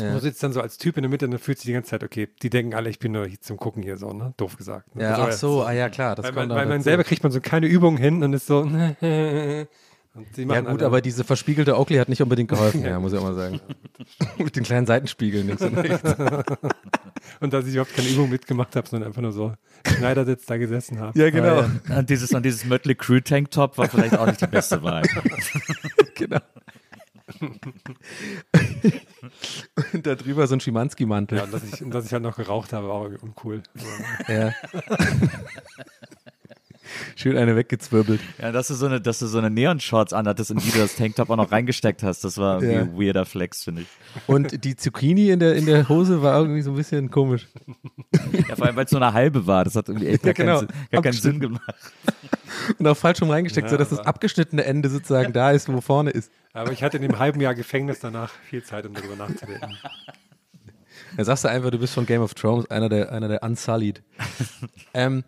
Ja. Du sitzt dann so als Typ in der Mitte und dann fühlst du die ganze Zeit, okay, die denken alle, ich bin nur zum Gucken hier so, ne? Doof gesagt. Ne? Ja, So, ach so, ah ja, klar. Das Weil, kommt man, weil man selber kriegt man so keine Übung hin und ist so. Und die Ja gut, alle- aber diese verspiegelte Oakley hat nicht unbedingt geholfen, ja, muss ich auch mal sagen. Mit den kleinen Seitenspiegeln links und rechts. Und dass ich überhaupt keine Übung mitgemacht habe, sondern einfach nur so Schneidersitz da gesessen habe. Ja, genau. Und dieses, und dieses Mötley Crew Tanktop war vielleicht auch nicht die beste Wahl. genau. Und da drüber so ein Schimanski-Mantel. Ja, und dass ich, und dass ich halt noch geraucht habe, war auch uncool. Ja. Schön eine weggezwirbelt. Ja, dass du so eine, dass du so eine Neon-Shorts anhattest und wie du das Tanktop auch noch reingesteckt hast, das war Ja. ein weirder Flex, finde ich. Und die Zucchini in der, in der Hose war irgendwie so ein bisschen komisch. Ja, vor allem, weil es nur eine halbe war, das hat irgendwie echt gar, genau. keinen, Sinn- gar keinen Sinn Abgeschnitten. gemacht. Und auch falsch rum reingesteckt, Ja, sodass das abgeschnittene Ende sozusagen da ist, wo vorne ist. Aber ich hatte in dem halben Jahr Gefängnis danach viel Zeit, um darüber nachzudenken. Dann sagst du einfach, du bist von Game of Thrones, einer der, einer der Unsullied. ähm,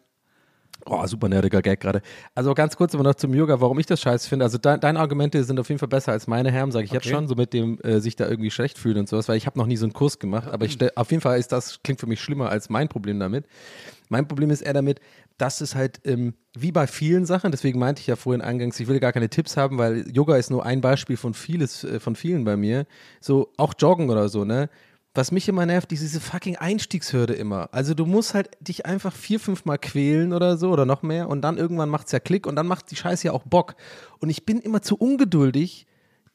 oh, super nerdiger Gag gerade. Also ganz kurz aber noch zum Yoga, warum ich das scheiße finde. Also de deine Argumente sind auf jeden Fall besser als meine Herren, sage ich jetzt Okay. schon, so mit dem äh, sich da irgendwie schlecht fühlen und sowas, weil ich habe noch nie so einen Kurs gemacht, aber ich stell, auf jeden Fall ist das, klingt für mich schlimmer als mein Problem damit. Mein Problem ist eher damit, dass es halt ähm, wie bei vielen Sachen, deswegen meinte ich ja vorhin eingangs, ich will gar keine Tipps haben, weil Yoga ist nur ein Beispiel von vieles, äh, von vielen bei mir. So auch Joggen oder so, ne? Was mich immer nervt, ist diese fucking Einstiegshürde immer. Also du musst halt dich einfach vier, fünf Mal quälen oder so oder noch mehr und dann irgendwann macht's ja Klick und dann macht die Scheiße ja auch Bock. Und ich bin immer zu ungeduldig,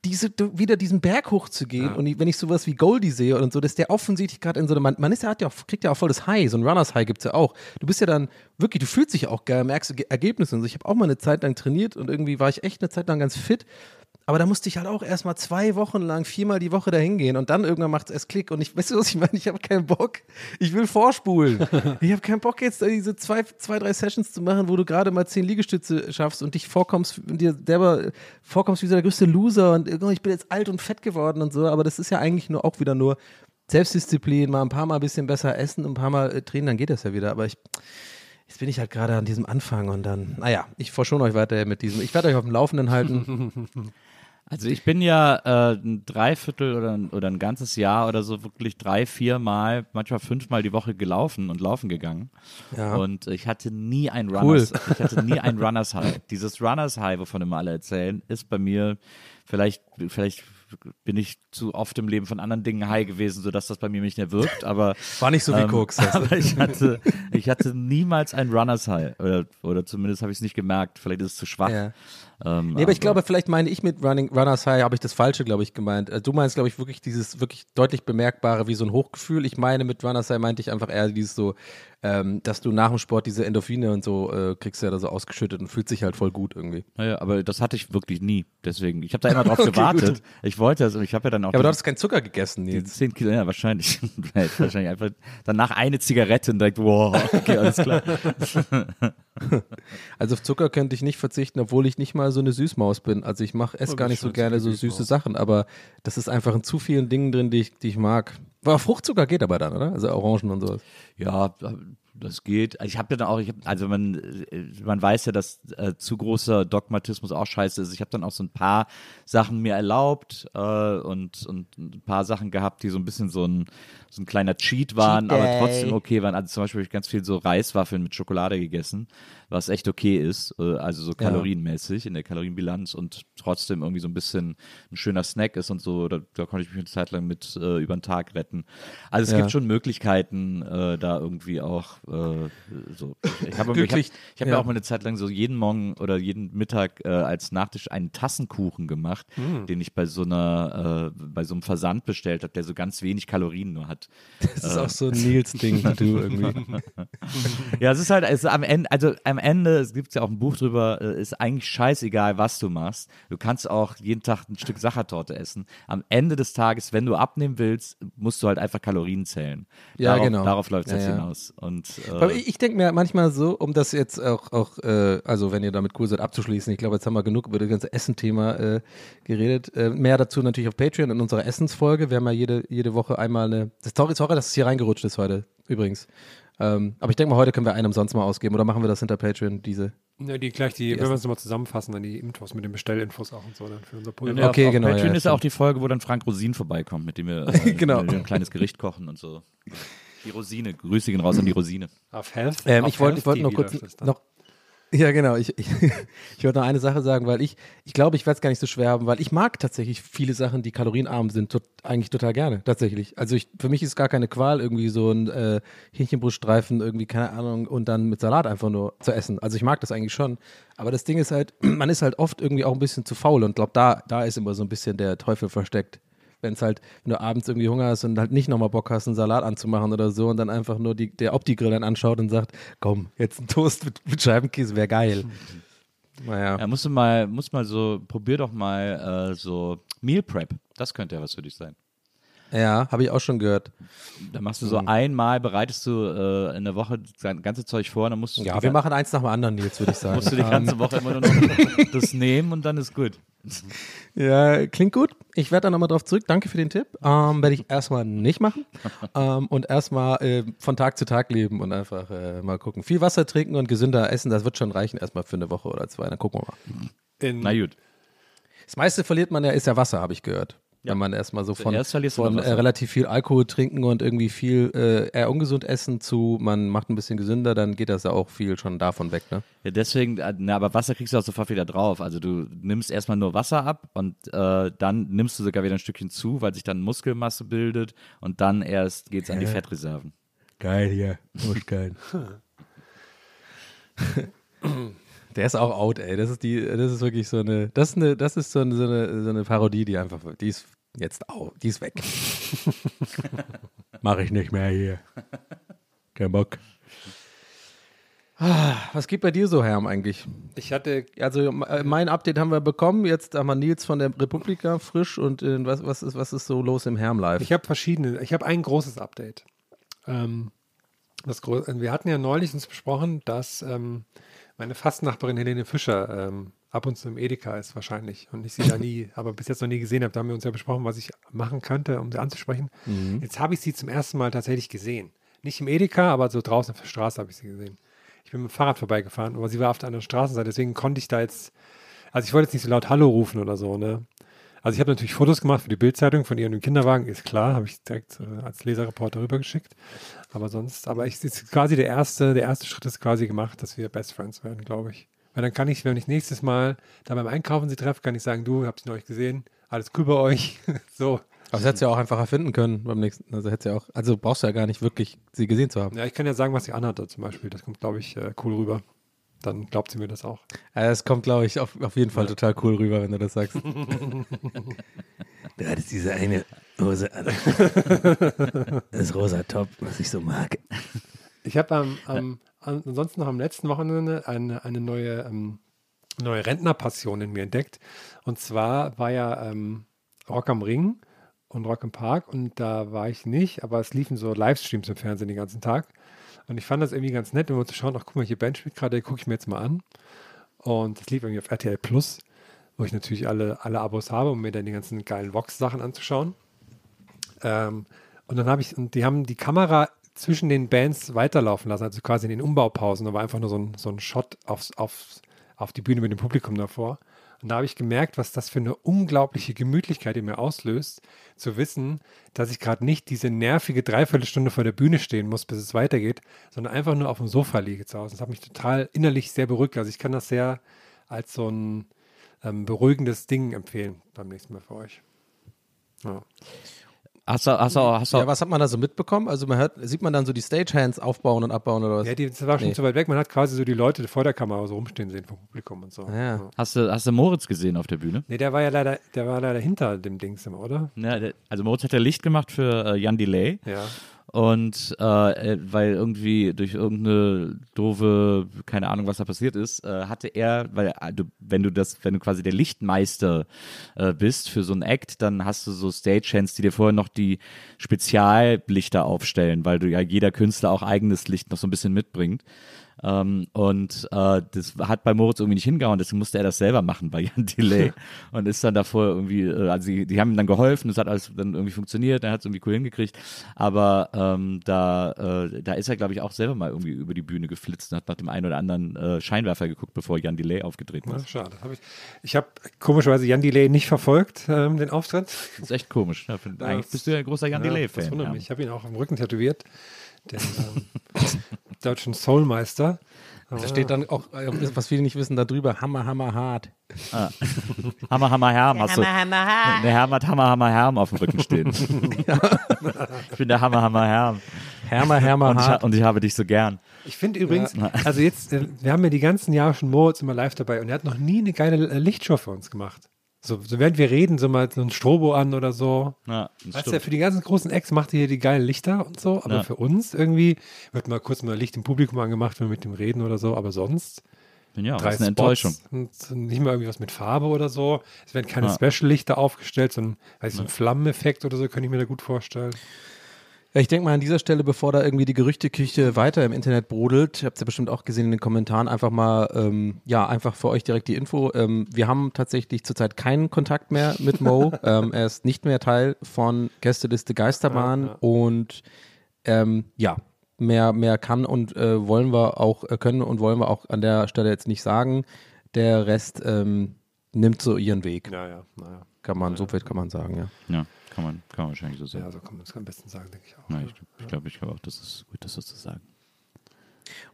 diese, wieder diesen Berg hochzugehen. Und ich, wenn ich sowas wie Goldie sehe und so, dass der offensichtlich gerade in so einem, man, man ist ja, hat ja auch, kriegt ja auch voll das High, so ein Runners High gibt's ja auch. Du bist ja dann wirklich, du fühlst dich auch geil, merkst Ge- Ergebnisse und so. Ich habe auch mal eine Zeit lang trainiert und irgendwie war ich echt eine Zeit lang ganz fit. Aber da musste ich halt auch erstmal zwei Wochen lang viermal die Woche dahin gehen und dann irgendwann macht es erst Klick und ich, weißt du was ich meine? Ich habe keinen Bock. Ich will vorspulen. ich habe keinen Bock jetzt diese zwei, zwei, drei Sessions zu machen, wo du gerade mal zehn Liegestütze schaffst und dich vorkommst, und dir selber vorkommst wie so der größte Loser und irgendwie, ich bin jetzt alt und fett geworden und so. Aber das ist ja eigentlich nur auch wieder nur Selbstdisziplin, mal ein paar Mal ein bisschen besser essen, ein paar Mal äh, trainen, dann geht das ja wieder. Aber ich, Jetzt bin ich halt gerade an diesem Anfang und dann, naja, ich verschone euch weiter mit diesem. Ich werde euch auf dem Laufenden halten. Also ich bin ja äh, ein Dreiviertel oder, ein- oder ein ganzes Jahr oder so wirklich drei, vier Mal, manchmal fünfmal die Woche gelaufen und laufen gegangen. Ja. Und ich hatte nie ein Cool. Runners, ich hatte nie ein Runners High. Dieses Runners High, wovon immer alle erzählen, ist bei mir vielleicht, vielleicht bin ich zu oft im Leben von anderen Dingen high gewesen, sodass das bei mir nicht mehr wirkt, aber War nicht so wie ähm, Koks. aber ich hatte, ich hatte niemals ein Runners High oder, oder zumindest habe ich es nicht gemerkt. Vielleicht ist es zu schwach. Ja. Ähm, Nee, aber ich glaube, vielleicht meine ich mit Running, Runners High, habe ich das Falsche, glaube ich, gemeint. Äh, Du meinst, glaube ich, wirklich dieses wirklich deutlich bemerkbare wie so ein Hochgefühl. Ich meine, mit Runners High meinte ich einfach eher dieses so, ähm, dass du nach dem Sport diese Endorphine und so äh, kriegst ja da so ausgeschüttet und fühlt sich halt voll gut irgendwie. Naja, aber das hatte ich wirklich nie. Deswegen, ich habe da immer drauf Okay, gewartet. gut. Ich wollte das und ich habe ja dann auch Ja, aber du hattest keinen Zucker gegessen, Nils. 10 Kilo, ja, wahrscheinlich. wahrscheinlich einfach danach eine Zigarette und direkt, wow, okay, alles klar. Also auf Zucker könnte ich nicht verzichten, obwohl ich nicht mal so eine Süßmaus bin. Also ich mache esse Oh, gar nicht so gerne so süße Süßmaus. Sachen, aber das ist einfach in zu vielen Dingen drin, die ich, die ich mag. Aber Fruchtzucker geht aber dann, oder? Also Orangen und sowas. Ja, das geht. Ich habe ja dann auch, ich hab, also man, äh, man weiß ja, dass äh, zu großer Dogmatismus auch scheiße ist. Ich habe dann auch so ein paar Sachen mir erlaubt äh, und, und ein paar Sachen gehabt, die so ein bisschen so ein, so ein kleiner Cheat waren, Cheat aber trotzdem okay waren. Also zum Beispiel habe ich ganz viel so Reiswaffeln mit Schokolade gegessen, was echt okay ist, äh, also so Ja. kalorienmäßig in der Kalorienbilanz und trotzdem irgendwie so ein bisschen ein schöner Snack ist und so. Da, da konnte ich mich eine Zeit lang mit äh, über den Tag retten. Also es Ja. gibt schon Möglichkeiten, äh, da irgendwie auch äh, so. Ich, habe ich hab, ich hab ja. ja. auch mal eine Zeit lang so jeden Morgen oder jeden Mittag äh, als Nachtisch einen Tassenkuchen gemacht, Hm. den ich bei so einer äh, bei so einem Versand bestellt habe, der so ganz wenig Kalorien nur hat. Das ist auch so ein Nils-Ding, du irgendwie. Ja, es ist halt, es ist am Ende, also am Ende, es gibt ja auch ein Buch drüber, äh, ist eigentlich scheißegal, was du machst. Du kannst auch jeden Tag ein Stück Sachertorte essen. Am Ende des Tages, wenn du abnehmen willst, musst du halt einfach Kalorien zählen. Ja, darauf, genau. Darauf läuft es Ja, jetzt ja. hinaus. Und, äh, ich, ich denke mir manchmal so, um das jetzt auch, auch äh, also wenn ihr damit cool seid, abzuschließen, ich glaube, jetzt haben wir genug über das ganze Essen-Thema äh, geredet. Äh, mehr dazu natürlich auf Patreon in unserer Essensfolge. Wir haben ja jede, jede Woche einmal eine. Sorry, sorry, dass es hier reingerutscht ist heute, übrigens. Ähm, aber ich denke mal, heute können wir einen umsonst mal ausgeben oder machen wir das hinter Patreon, diese. Ja, die gleich, die, Die wenn wir es nochmal zusammenfassen, dann die Infos mit den Bestellinfos auch und so dann für unser Pulver. ja, Okay, auf genau, Patreon ja, ist ja auch die Folge, wo dann Frank Rosin vorbeikommt, mit dem wir, äh, Genau. mit dem wir ein kleines Gericht kochen und so. Die Rosine, Grüße gehen raus an die Rosine. Auf Health. Ähm, auf ich wollte wollte noch kurz noch. Ja, genau. Ich, ich, ich wollte noch eine Sache sagen, weil ich, ich glaube, ich werde es gar nicht so schwer haben, weil ich mag tatsächlich viele Sachen, die kalorienarm sind, tot, eigentlich total gerne, tatsächlich. Also ich, für mich ist gar keine Qual, irgendwie so ein äh, Hähnchenbruststreifen, irgendwie, keine Ahnung, und dann mit Salat einfach nur zu essen. Also ich mag das eigentlich schon. Aber das Ding ist halt, man ist halt oft irgendwie auch ein bisschen zu faul und glaube, da, da ist immer so ein bisschen der Teufel versteckt. Wenn es halt, wenn du abends irgendwie Hunger hast und halt nicht nochmal Bock hast, einen Salat anzumachen oder so und dann einfach nur die, der Opti-Grill dann anschaut und sagt, komm, jetzt ein Toast mit, mit Scheibenkäse wäre geil. Naja. Ja, musst du mal, musst mal so, probier doch mal äh, so Meal Prep. Das könnte ja was für dich sein. Ja, habe ich auch schon gehört. Da machst du so einmal, bereitest du äh, in der Woche das ganze Zeug vor, dann musst du Ja, wir machen eins nach dem anderen, Nils, würde ich sagen. musst du die ganze Woche immer nur noch das nehmen und dann ist gut. Ja, klingt gut. Ich werde da nochmal drauf zurück. Danke für den Tipp. Ähm, werde ich erstmal nicht machen. Ähm, und erstmal äh, von Tag zu Tag leben und einfach äh, mal gucken. Viel Wasser trinken und gesünder essen, das wird schon reichen erstmal für eine Woche oder zwei. Dann gucken wir mal. In, Na gut. Das meiste verliert man ja, ist ja Wasser, habe ich gehört. Wenn man erstmal so von, von äh, relativ viel Alkohol trinken und irgendwie viel äh, eher ungesund essen zu, man macht ein bisschen gesünder, dann geht das ja auch viel schon davon weg, ne? Ja, deswegen, äh, na, aber Wasser kriegst du auch sofort wieder drauf. Also du nimmst erstmal nur Wasser ab und äh, dann nimmst du sogar wieder ein Stückchen zu, weil sich dann Muskelmasse bildet und dann erst geht's an die Fettreserven. Geil hier, geil. Der ist auch out, ey. Das ist die, das ist wirklich so eine, das ist eine, das ist so eine, so eine, so eine Parodie, die einfach, die ist jetzt out, die ist weg. Mach ich nicht mehr hier. Kein Bock. Ah, Was geht bei dir so, Herm, eigentlich? ich hatte Also äh, mein Update haben wir bekommen. Jetzt haben wir Nils von der Republika frisch und äh, was, was, ist, was ist so los im Herm Live? Ich habe verschiedene. Ich habe ein großes Update. Ähm, das Gro wir hatten ja neulich uns besprochen, dass ähm, meine Fastnachbarin Helene Fischer ähm, ab und zu im Edeka ist wahrscheinlich und ich sie da nie, aber bis jetzt noch nie gesehen habe. Da haben wir uns ja besprochen, was ich machen könnte, um sie anzusprechen. Jetzt habe ich sie zum ersten Mal tatsächlich gesehen. Nicht im Edeka, aber so draußen auf der Straße habe ich sie gesehen. Ich bin mit dem Fahrrad vorbeigefahren, aber sie war auf der anderen Straßenseite, deswegen konnte ich da jetzt, also ich wollte jetzt nicht so laut Hallo rufen oder so, ne? Also ich habe natürlich Fotos gemacht für die Bildzeitung von ihr und dem Kinderwagen, ist klar, habe ich direkt äh, als Leserreporter rübergeschickt. Aber sonst, aber ich ist quasi der erste, der erste Schritt ist quasi gemacht, dass wir Best Friends werden, glaube ich. Weil dann kann ich, wenn ich nächstes Mal da beim Einkaufen sie treffe, kann ich sagen, du, habt sie neulich gesehen, alles cool bei euch. so. Aber das hättest du ja auch einfach erfinden können beim nächsten. Also hättest ja auch, also brauchst du ja gar nicht wirklich sie gesehen zu haben. Ja, ich kann ja sagen, was sie anhatte zum Beispiel. Das kommt, glaube ich, äh, cool rüber. Dann glaubt sie mir das auch. Ja, das kommt, glaube ich, auf, auf jeden Fall total cool rüber, wenn du das sagst. du hattest diese eine Hose an. Das rosa Top, was ich so mag. Ich habe am, am, ansonsten noch am letzten Wochenende eine, eine neue, ähm, neue Rentnerpassion in mir entdeckt. Und zwar war ja ähm, Rock am Ring und Rock im Park und da war ich nicht, aber es liefen so Livestreams im Fernsehen den ganzen Tag. Und ich fand das irgendwie ganz nett, wir zu schauen, ach guck mal, hier Band spielt gerade, gucke ich mir jetzt mal an. Und das lief irgendwie auf RTL Plus, wo ich natürlich alle, alle Abos habe, um mir dann die ganzen geilen Vox-Sachen anzuschauen. Ähm, und dann habe ich, und die haben die Kamera zwischen den Bands weiterlaufen lassen, also quasi in den Umbaupausen. War einfach nur so ein, so ein Shot aufs, aufs, auf die Bühne mit dem Publikum davor. Und da habe ich gemerkt, was das für eine unglaubliche Gemütlichkeit in mir auslöst, zu wissen, dass ich gerade nicht diese nervige Dreiviertelstunde vor der Bühne stehen muss, bis es weitergeht, sondern einfach nur auf dem Sofa liege zu Hause. Das hat mich total innerlich sehr beruhigt. Also ich kann das sehr als so ein ähm, beruhigendes Ding empfehlen beim nächsten Mal für euch. Ja. Hast du, hast du, hast du, Ja, was hat man da so mitbekommen? Also man hört, sieht man dann so die Stagehands aufbauen und abbauen oder was? Ja, die, das war schon Nee. zu weit weg. Man hat quasi so die Leute vor der Kamera so rumstehen sehen vom Publikum und so. Ja. hast du, hast du Moritz gesehen auf der Bühne? Nee, der war ja leider, der war leider hinter dem Dings immer, oder? Ja, der, also Moritz hat ja Licht gemacht für äh, Jan Delay. Ja. Und äh, äh, weil irgendwie durch irgendeine doofe, keine Ahnung, was da passiert ist, äh, hatte er, weil äh, du, wenn du das, wenn du quasi der Lichtmeister äh, bist für so ein Act, dann hast du so Stagehands, die dir vorher noch die Speziallichter aufstellen, weil du ja jeder Künstler auch eigenes Licht noch so ein bisschen mitbringt. Ähm, und äh, das hat bei Moritz irgendwie nicht hingehauen, deswegen musste er das selber machen bei Jan Delay und ist dann davor irgendwie, äh, also die, die haben ihm dann geholfen, das hat alles dann irgendwie funktioniert, er hat es irgendwie cool hingekriegt, aber ähm, da, äh, da ist er, glaube ich, auch selber mal irgendwie über die Bühne geflitzt und hat nach dem einen oder anderen äh, Scheinwerfer geguckt, bevor Jan Delay aufgetreten Ja, ist. schade. Hab ich ich habe komischerweise Jan Delay nicht verfolgt, ähm, den Auftritt. Das ist echt komisch. Ja, find, Das- eigentlich bist du ja ein großer Jan Ja, Delay-Fan. Ja. Ich habe ihn auch am Rücken tätowiert, den ähm, deutschen Soulmeister. Da steht dann auch, äh, was viele nicht wissen, da drüber, Hammer, Hammer, hart. Hammer, Hammer, Herm hast du. Der Herm hat Hammer, Hammer, Herm auf dem Rücken stehen. ich bin der Hammer, Hammer, Herm. Hammer, Hammer, Und ich, hart. und ich habe dich so gern. Ich finde übrigens, also jetzt, äh, wir haben ja die ganzen Jahre schon Moritz immer live dabei und er hat noch nie eine geile Lichtshow für uns gemacht. So, so während wir reden, so mal so ein Strobo an oder so. Ja, Weißt du, für die ganzen großen Acts macht ihr hier die geilen Lichter und so, aber Ja. für uns irgendwie wird mal kurz mal Licht im Publikum angemacht, wenn wir mit dem reden oder so, aber sonst ja, drei das ist eine Spots Enttäuschung. und nicht mal irgendwie was mit Farbe oder so. Es werden keine Ja. Special-Lichter aufgestellt, sondern weiß ich, so ein Flammeneffekt oder so, könnte ich mir da gut vorstellen. Ja, ich denke mal an dieser Stelle, bevor da irgendwie die Gerüchteküche weiter im Internet brodelt, habt ihr bestimmt auch gesehen in den Kommentaren, einfach mal, ähm, ja, einfach für euch direkt die Info. Ähm, wir haben tatsächlich zurzeit keinen Kontakt mehr mit Mo. ähm, er ist nicht mehr Teil von Gästeliste Geisterbahn Ja, ja. und ähm, ja, mehr, mehr kann und äh, wollen wir auch, äh, können und wollen wir auch an der Stelle jetzt nicht sagen. Der Rest ähm, nimmt so ihren Weg. Naja, naja. Kann man, so viel kann man sagen, ja. Ja, kann man, kann man wahrscheinlich so sagen. Ja, so kann man das am besten sagen, denke ich auch. Ja, ich ich glaube ich glaub auch, das ist gut, das so zu sagen.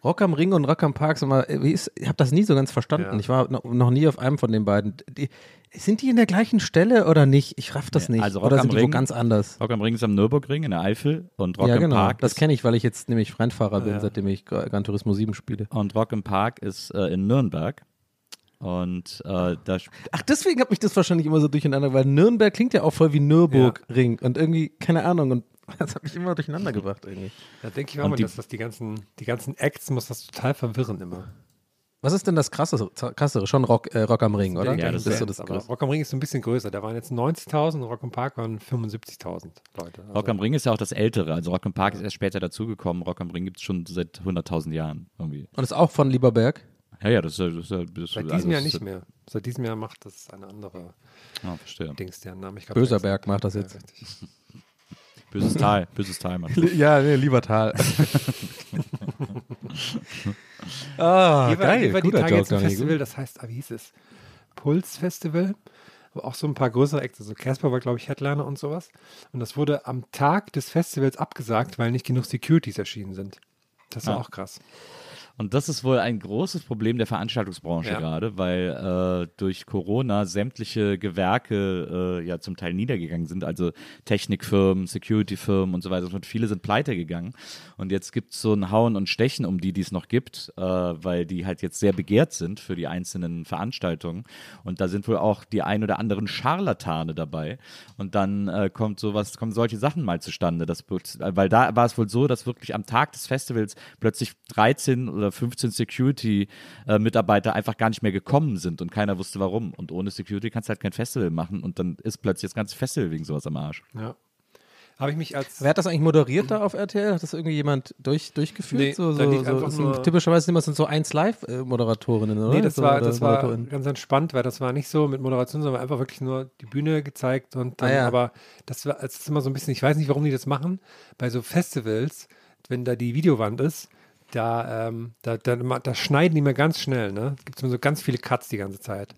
Rock am Ring und Rock am Park, sag mal, wie ist, ich habe das nie so ganz verstanden. Ja. Ich war noch, nie auf einem von den beiden. Die, sind die in der gleichen Stelle oder nicht? Ich raff das Nee, nicht. also Rock oder am sind die wo Ring- ganz anders? Rock am Ring ist am Nürburgring in der Eifel und Rock ja, im genau. Park das ist, kenne ich, weil ich jetzt nämlich Rennfahrer bin, ja. seitdem ich Gra- Gran Turismo 7 spiele. und Rock im Park ist äh, in Nürnberg. Und äh, da Ach, deswegen hat mich das wahrscheinlich immer so durcheinander, weil Nürnberg klingt ja auch voll wie Nürburgring und irgendwie, keine Ahnung, und das hat mich immer durcheinander gebracht irgendwie. Da denke ich auch mal, die- dass das die ganzen, die ganzen Acts muss das total verwirren immer. Was ist denn das krassere? krassere? Schon Rock, äh, Rock am Ring, oder? Ja, das ist ist- so das aber Größte. Rock am Ring ist so ein bisschen größer. Da waren jetzt 90.000 und Rock am Park waren 75.000 Leute. Also, Rock am Ring ist ja auch das Ältere. Also Rock im Park ist erst später dazugekommen. Rock am Ring gibt es schon seit 100.000 Jahren irgendwie. Und ist auch von Lieberberg? Ja, ja, das ist ja. Das ist ja das Seit diesem Jahr nicht mehr. Seit diesem Jahr macht das eine andere Ja, verstehe. Dings, deren Name ich Böser Berg macht das jetzt. Böses Tal, böses Tal, Mann. Ja, nee, Liebertal. ah, Hier war, geil, hier war die guter Tage jetzt ein. Festival, das heißt, ah, wie hieß es? Puls Festival. Aber auch so ein paar größere Acts. Also Casper war, glaube ich, Headliner und sowas. Und das wurde am Tag des Festivals abgesagt, weil nicht genug Securities erschienen sind. Das war Ah. auch krass. Und das ist wohl ein großes Problem der Veranstaltungsbranche Ja. gerade, weil äh, durch Corona sämtliche Gewerke äh, ja zum Teil niedergegangen sind, also Technikfirmen, Securityfirmen und so weiter. Und viele sind pleite gegangen. Und jetzt gibt es so ein Hauen und Stechen um die, die es noch gibt, äh, weil die halt jetzt sehr begehrt sind für die einzelnen Veranstaltungen. Und da sind wohl auch die ein oder anderen Scharlatane dabei. Und dann äh, kommt sowas, kommen solche Sachen mal zustande. Das, weil da war es wohl so, dass wirklich am Tag des Festivals plötzlich 13 oder 15 Security-Mitarbeiter einfach gar nicht mehr gekommen sind und keiner wusste warum. Und ohne Security kannst du halt kein Festival machen und dann ist plötzlich das ganze Festival wegen sowas am Arsch. Ja. Habe ich mich als. Wer hat das eigentlich moderiert da auf RTL? Hat das irgendwie jemand durch, durchgeführt? Nee, so, so, so, nur- typischerweise immer sind so 1 Live-Moderatorinnen, oder? Nee, das so, war, oder das war ganz entspannt, weil das war nicht so mit Moderation, sondern einfach wirklich nur die Bühne gezeigt und dann, Ah, ja. aber das war, es ist immer so ein bisschen, ich weiß nicht, warum die das machen, bei so Festivals, wenn da die Videowand ist, da, ähm, da, da, da schneiden die mir ganz schnell, ne? Gibt es immer so ganz viele Cuts die ganze Zeit.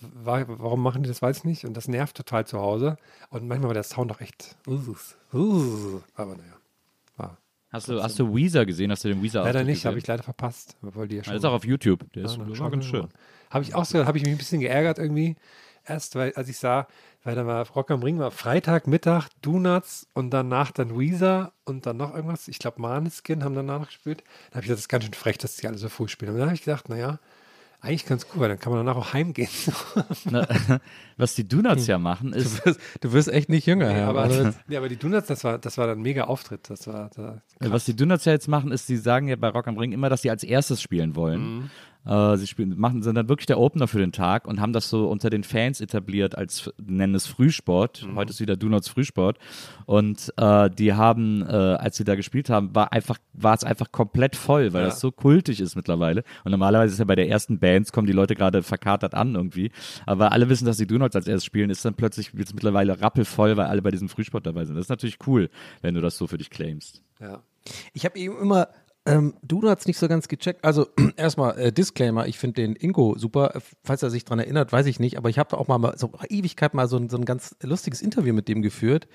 Wa- Warum machen die das, weiß ich nicht. Und das nervt total zu Hause. Und manchmal war der Sound auch echt. Uh, uh, aber naja. War. Hast du, hast du Weezer gesehen? Hast du den Weezer Leider nicht, habe ich leider verpasst. Obwohl die ja Der ist auch auf YouTube. Der ist, der war ganz schön. Habe ich auch so, habe ich mich ein bisschen geärgert irgendwie. Erst, weil, als ich sah, weil da war Rock am Ring war Freitag, Mittag, Donuts und danach dann Weezer und dann noch irgendwas. Ich glaube, Maneskin haben danach noch gespielt. Da habe ich gesagt, das ist ganz schön frech, dass die alle so früh spielen. Und dann habe ich gedacht, naja, eigentlich ganz cool, weil dann kann man danach auch heimgehen. Na, Was die Donuts ja machen, ist, Du wirst, du wirst echt nicht jünger, Nee, ja. aber, nee, aber die Donuts, das war, das war dann ein mega Auftritt. Das war, da, Äh, Was die Donuts ja jetzt machen, ist, sie sagen ja bei Rock am Ring immer, dass sie als erstes spielen wollen. Äh, sie spielen, machen, sind dann wirklich der Opener für den Tag und haben das so unter den Fans etabliert als, nennen es Frühsport. Heute ist wieder Donuts Frühsport. Und äh, die haben, äh, als sie da gespielt haben, war einfach, war es einfach komplett voll, weil Ja. das so kultig ist mittlerweile. Und normalerweise ist ja bei der ersten Bands, kommen die Leute gerade verkatert an irgendwie. Aber alle wissen, dass die Donuts als erstes spielen, ist dann plötzlich jetzt mittlerweile rappelvoll, weil alle bei diesem Frühsport dabei sind. Das ist natürlich cool, wenn du das so für dich claimst. ja. Ich habe eben immer, ähm, du hast nicht so ganz gecheckt. Also erstmal äh, Disclaimer, ich finde den Ingo super. Falls er sich dran erinnert, weiß ich nicht. Aber ich habe auch mal so Ewigkeit mal so, ein- so ein ganz lustiges Interview mit dem geführt.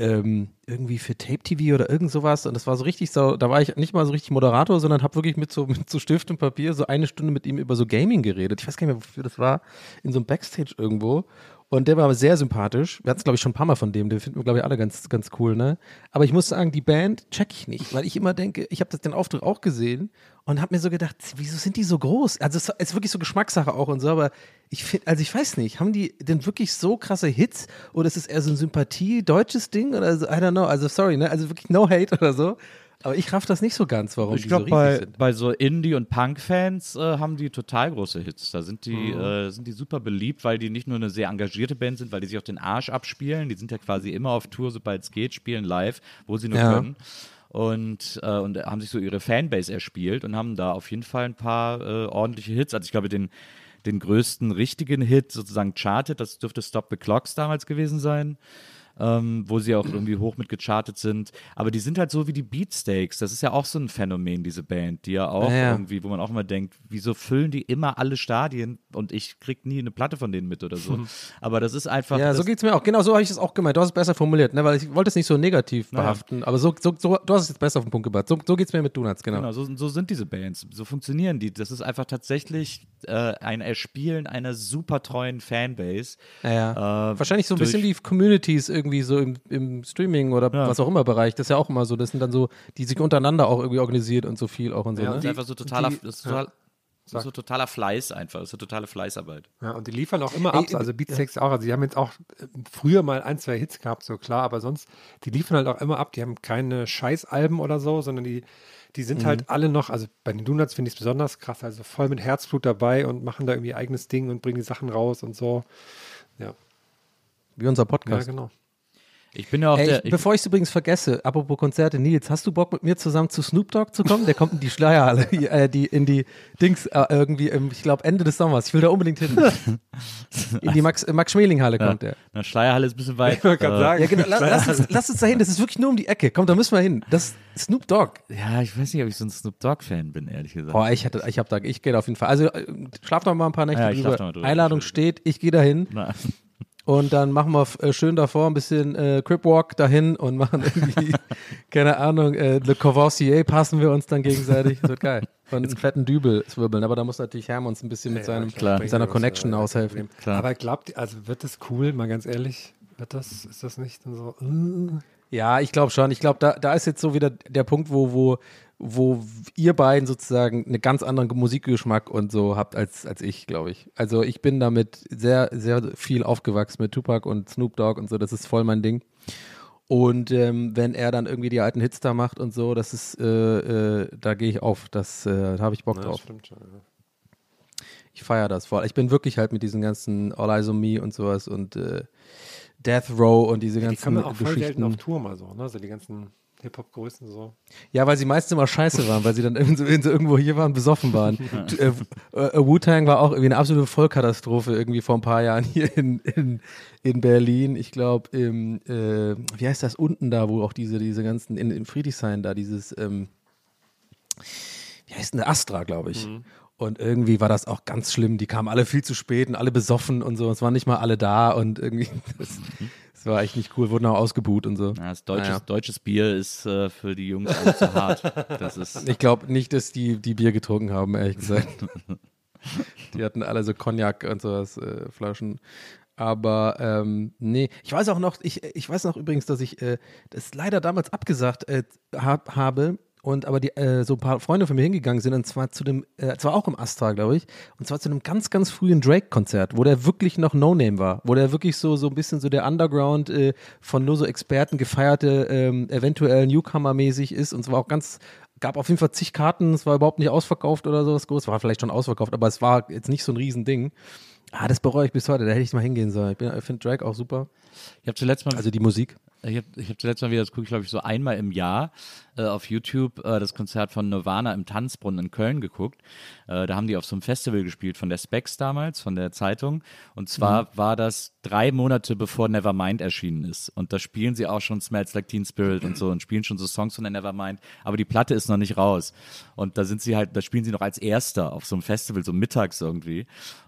Ähm, irgendwie für Tape TV oder irgend sowas. Und das war so richtig so, da war ich nicht mal so richtig Moderator, sondern habe wirklich mit so, mit so Stift und Papier so eine Stunde mit ihm über so Gaming geredet. Ich weiß gar nicht mehr, wofür das war. In so einem Backstage irgendwo. Und der war sehr sympathisch. Wir hatten es, glaube ich, schon ein paar Mal von dem. Den finden wir, glaube ich, alle ganz, ganz cool, ne? Aber ich muss sagen, die Band check ich nicht, weil ich immer denke, ich habe den Auftritt auch gesehen und habe mir so gedacht, wieso sind die so groß? Also es ist wirklich so Geschmackssache auch und so, aber ich finde, also ich weiß nicht, haben die denn wirklich so krasse Hits oder ist es eher so ein Sympathie-deutsches Ding oder so? I don't know. Also sorry, ne? Also wirklich no hate oder so. Aber ich raff das nicht so ganz, warum Ich die so glaube, riesig bei, sind. bei so Indie- und Punk-Fans äh, haben die total große Hits. Da sind die, Mhm. äh, sind die super beliebt, weil die nicht nur eine sehr engagierte Band sind, weil die sich auch den Arsch abspielen. Die sind ja quasi immer auf Tour, sobald es geht, spielen live, wo sie nur Ja. können. Und, äh, und haben sich so ihre Fanbase erspielt und haben da auf jeden Fall ein paar äh, ordentliche Hits. Also ich glaube, den, den größten richtigen Hit sozusagen charted, das dürfte Stop the Clocks damals gewesen sein ähm, wo sie auch irgendwie hoch mit gechartet sind. Aber die sind halt so wie die Beatsteaks. Das ist ja auch so ein Phänomen, diese Band, die ja auch Ja, irgendwie, wo man auch immer denkt, wieso füllen die immer alle Stadien und ich krieg nie eine Platte von denen mit oder so. Aber das ist einfach. Ja, so das, geht's mir auch. Genau so habe ich es auch gemeint. Du hast es besser formuliert, ne? weil ich wollte es nicht so negativ behaften. Aber so, so, so, du hast es jetzt besser auf den Punkt gebracht. So, so geht's mir mit Donuts, genau. Genau, so, so sind diese Bands. So funktionieren die. Das ist einfach tatsächlich äh, ein Erspielen einer super treuen Fanbase. Ja. Äh, Wahrscheinlich so ein bisschen wie Communities irgendwie so im, im Streaming oder Ja. was auch immer Bereich. Das ist ja auch immer so. Das sind dann so, die sich untereinander auch irgendwie organisiert und so viel auch und so. Ja, ne? Das ist einfach so totaler, die- das ist total, ja. das ist so totaler Fleiß einfach. Das ist so totale Fleißarbeit. Ja, und die liefern auch immer ab, also Beatsteaks auch. Also die haben jetzt auch äh, früher mal ein, zwei Hits gehabt, so klar, aber sonst, die liefern halt auch immer ab. Die haben keine Scheißalben oder so, sondern die, die sind Mhm. halt alle noch, also bei den Donuts finde ich es besonders krass, also voll mit Herzblut dabei und machen da irgendwie ihr eigenes Ding und bringen die Sachen raus und so. Ja, Wie unser ja Podcast. genau. Ich bin ja auch Ey, der. ich, bevor ich es übrigens vergesse, apropos Konzerte, Nils, hast du Bock mit mir zusammen zu Snoop Dogg zu kommen? Der kommt in die Schleierhalle, äh, die, in die Dings, äh, irgendwie, im, ich glaube Ende des Sommers. Ich will da unbedingt hin. In die Max- äh, Max-Schmeling-Halle kommt der. Na, Schleierhalle ist ein bisschen weit. Ich wollte gerade äh, sagen, Ja, genau, la, lass, uns, lass uns da hin, das ist wirklich nur um die Ecke. Komm, da müssen wir hin. Das ist Snoop Dogg. Ja, ich weiß nicht, ob ich so ein Snoop Dogg-Fan bin, ehrlich gesagt. Boah, ich hätte, ich hab da, ich gehe da auf jeden Fall. Also äh, schlaf doch mal ein paar Nächte Ja, drüber. Einladung steht, ich gehe da hin und dann machen wir äh, schön davor ein bisschen äh, Crip Walk dahin und machen irgendwie, keine Ahnung, äh, Le Courvoisier passen wir uns dann gegenseitig. Das wird geil. Und einen fetten Dübel zwirbeln. Aber da muss natürlich Herm uns ein bisschen mit, seinem, klar. mit seiner Connection aushelfen. Klar. Aber glaubt ihr, also wird das cool, mal ganz ehrlich? Wird das, ist das nicht dann so? äh? Ja, ich glaube schon. Ich glaube, da, da ist jetzt so wieder der Punkt, wo, wo, wo ihr beiden sozusagen einen ganz anderen Musikgeschmack und so habt als, als ich, glaube ich. Also ich bin damit sehr, sehr viel aufgewachsen mit Tupac und Snoop Dogg und so. Das ist voll mein Ding. Und ähm, wenn er dann irgendwie die alten Hits da macht und so, das ist, äh, äh, da gehe ich auf. Das, äh, da habe ich Bock Ja, drauf. stimmt schon. Ja. Ich feiere das voll. Ich bin wirklich halt mit diesen ganzen All Eyes on Me und sowas und äh, Death Row und diese Die ganzen kommen auch voll Geschichten. auf Tour mal so, ne? So die ganzen Hip-Hop-Größen so. Ja, weil sie meistens immer scheiße waren, weil sie dann irgendwo, irgendwo hier waren, besoffen waren. äh, äh, Wu-Tang war auch irgendwie eine absolute Vollkatastrophe irgendwie vor ein paar Jahren hier in, in, in Berlin. Ich glaube, im, äh, wie heißt das unten da, wo auch diese, diese ganzen, in, in Friedrichshain da, dieses, ähm, wie heißt denn Astra, glaube ich. Und irgendwie war das auch ganz schlimm. Die kamen alle viel zu spät und alle besoffen und so. Es waren nicht mal alle da und irgendwie, das, das war echt nicht cool. Wurden auch ausgebuht und so. Ja, das deutsches, Naja. deutsches Bier ist äh, für die Jungs alle zu hart. Das ist, Ich glaube nicht, dass die, die Bier getrunken haben, ehrlich gesagt. die hatten alle so Cognac und sowas, äh, Flaschen. Aber ähm, nee, ich weiß auch noch, ich, ich weiß noch übrigens, dass ich äh, das leider damals abgesagt äh, hab, habe und aber die, äh, so ein paar Freunde von mir hingegangen sind und zwar zu dem, äh, zwar auch im Astra, glaube ich, und zwar zu einem ganz, ganz frühen Drake-Konzert, wo der wirklich noch No-Name war, wo der wirklich so, so ein bisschen so der Underground äh, von nur so Experten gefeierte, ähm, eventuell Newcomer-mäßig ist und es war auch ganz, gab auf jeden Fall zig Karten, es war überhaupt nicht ausverkauft oder sowas groß, war vielleicht schon ausverkauft, aber es war jetzt nicht so ein Riesending. Ah, das bereue ich bis heute, da hätte ich mal hingehen sollen. Ich, ich finde Drake auch super, ich habe zuletzt mal also die Musik. Ich habe ich hab zuletzt mal wieder, das gucke ich glaube ich so einmal im Jahr äh, auf YouTube, äh, das Konzert von Nirvana im Tanzbrunnen in Köln geguckt. Äh, da haben die auf so einem Festival gespielt von der Specs damals, von der Zeitung. Und zwar war das drei Monate bevor Nevermind erschienen ist. Und da spielen sie auch schon Smells Like Teen Spirit und so und spielen schon so Songs von der Nevermind. Aber die Platte ist noch nicht raus. Und da sind sie halt, da spielen sie noch als Erster auf so einem Festival, so mittags irgendwie.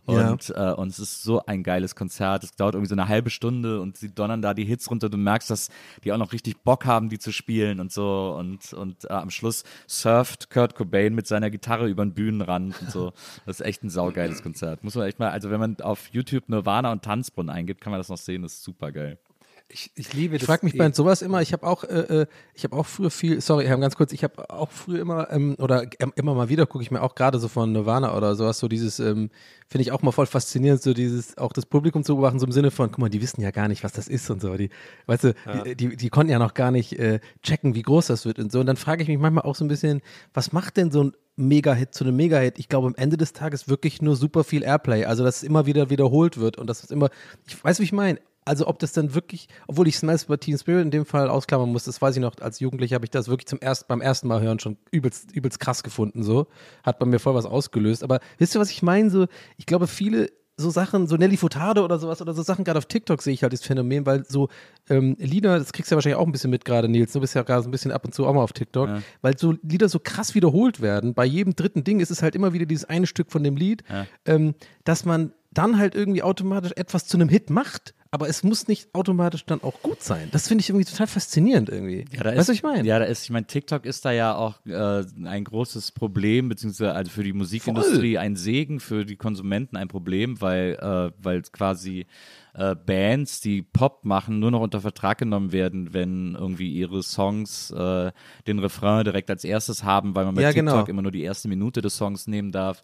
Ja. Und, äh, und es ist so ein geiles Konzert. Es dauert irgendwie so eine halbe Stunde und sie donnern da die Hits runter. Du merkst, dass die auch noch richtig Bock haben, die zu spielen und so. Und, und äh, am Schluss surft Kurt Cobain mit seiner Gitarre über den Bühnenrand und so. Das ist echt ein saugeiles Konzert. Muss man echt mal, also wenn man auf YouTube Nirvana und Tanzbrunnen eingibt, kann man das noch sehen. Das ist super geil. Ich, ich liebe Ich das. frage mich eh- bei sowas immer, ich habe auch, äh, äh, ich habe auch früher viel, sorry, Herr, ganz kurz, ich habe auch früher immer, ähm, oder ähm, immer mal wieder gucke ich mir auch gerade so von Nirvana oder sowas, so dieses, ähm, finde ich auch mal voll faszinierend, so dieses, auch das Publikum zu beobachten, so im Sinne von, guck mal, die wissen ja gar nicht, was das ist und so, die, weißt du, die, die, die konnten ja noch gar nicht äh, checken, wie groß das wird und so, und dann frage ich mich manchmal auch so ein bisschen, was macht denn so ein Mega-Hit zu einem Mega-Hit? Ich glaube, am Ende des Tages wirklich nur super viel Airplay, also dass es immer wieder wiederholt wird und dass es immer, ich weiß, wie ich meine, also ob das dann wirklich, obwohl ich Smells by Teen Spirit in dem Fall ausklammern muss, das weiß ich noch, als Jugendlicher habe ich das wirklich zum ersten, beim ersten Mal hören schon übelst, übelst krass gefunden, so. Hat bei mir voll was ausgelöst. Aber wisst ihr, was ich meine? So, ich glaube, viele so Sachen, so Nelly Furtado oder sowas oder so Sachen, gerade auf TikTok sehe ich halt das Phänomen, weil so ähm, Lieder, das kriegst du ja wahrscheinlich auch ein bisschen mit gerade, Nils, du bist ja gerade so ein bisschen ab und zu auch mal auf TikTok, weil so Lieder so krass wiederholt werden. Bei jedem dritten Ding ist es halt immer wieder dieses eine Stück von dem Lied, ähm, dass man dann halt irgendwie automatisch etwas zu einem Hit macht, aber es muss nicht automatisch dann auch gut sein. Das finde ich irgendwie total faszinierend irgendwie. Ja, da weißt du, ich meine? Ja, da ist, ich meine, TikTok ist da ja auch äh, ein großes Problem, beziehungsweise also für die Musikindustrie ein Segen, für die Konsumenten ein Problem, weil, äh, weil quasi äh, Bands, die Pop machen, nur noch unter Vertrag genommen werden, wenn irgendwie ihre Songs äh, den Refrain direkt als erstes haben, weil man bei Ja, TikTok genau. immer nur die erste Minute des Songs nehmen darf.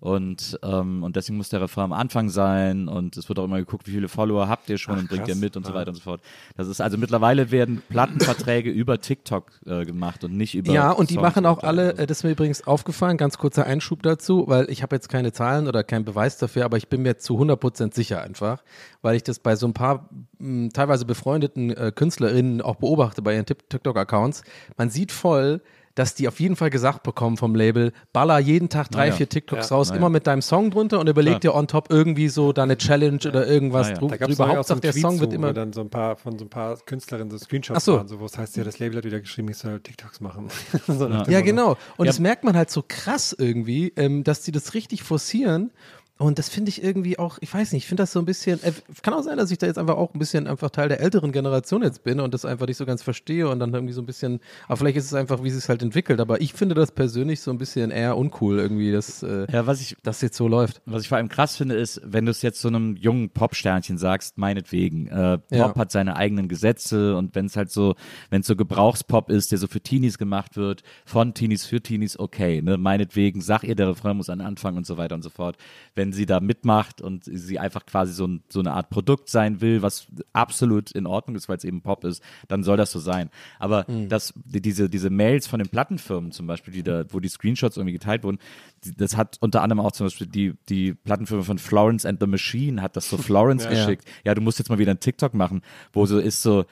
Und, ähm, und deswegen muss der Refrain am Anfang sein und es wird auch immer geguckt, wie viele Follower habt ihr schon und bringt ihr krass. mit und so weiter und so fort. Das ist also mittlerweile werden Plattenverträge über TikTok äh, gemacht und nicht über Ja, und die Songs machen auch alle, so. äh, das ist mir übrigens aufgefallen, ganz kurzer Einschub dazu, weil ich habe jetzt keine Zahlen oder keinen Beweis dafür, aber ich bin mir zu 100% sicher einfach, weil ich das bei so ein paar mh, teilweise befreundeten äh, KünstlerInnen auch beobachte bei ihren Tik- TikTok-Accounts. Man sieht voll, dass die auf jeden Fall gesagt bekommen vom Label, baller jeden Tag drei, Naja. vier TikToks Ja. raus, Naja. immer mit deinem Song drunter und überleg dir on top irgendwie so da eine Challenge oder irgendwas Da es drüber. auch so Hauptsache einen der Tweet Song wird zu, immer wo dann so ein paar von so ein paar Künstlerinnen so Screenshots Ach so. waren, so, wo es heißt, ja, das Label hat wieder geschrieben, ich soll TikToks machen. so Ja, genau. Und Ja. das merkt man halt so krass irgendwie, ähm, dass die das richtig forcieren. Und das finde ich irgendwie auch, ich weiß nicht, ich finde das so ein bisschen, äh, kann auch sein, dass ich da jetzt einfach auch ein bisschen einfach Teil der älteren Generation jetzt bin und das einfach nicht so ganz verstehe und dann irgendwie so ein bisschen, aber vielleicht ist es einfach, wie es sich halt entwickelt. Aber ich finde das persönlich so ein bisschen eher uncool irgendwie, dass äh, Ja, was ich, das jetzt so läuft. was ich vor allem krass finde, ist, wenn du es jetzt so einem jungen Popsternchen sagst, meinetwegen, äh, Pop Ja. hat seine eigenen Gesetze und wenn es halt so, wenn es so Gebrauchspop ist, der so für Teenies gemacht wird, von Teenies für Teenies, okay, ne, meinetwegen, sag ihr, der Refrain muss an Anfang und so weiter und so fort. Wenn sie da mitmacht und sie einfach quasi so, ein, so eine Art Produkt sein will, was absolut in Ordnung ist, weil es eben Pop ist, dann soll das so sein. Aber das, die, diese, diese Mails von den Plattenfirmen zum Beispiel, die da, wo die Screenshots irgendwie geteilt wurden, die, das hat unter anderem auch zum Beispiel die, die Plattenfirma von Florence and the Machine hat das so Florence geschickt. Ja, du musst jetzt mal wieder einen TikTok machen, wo so ist so,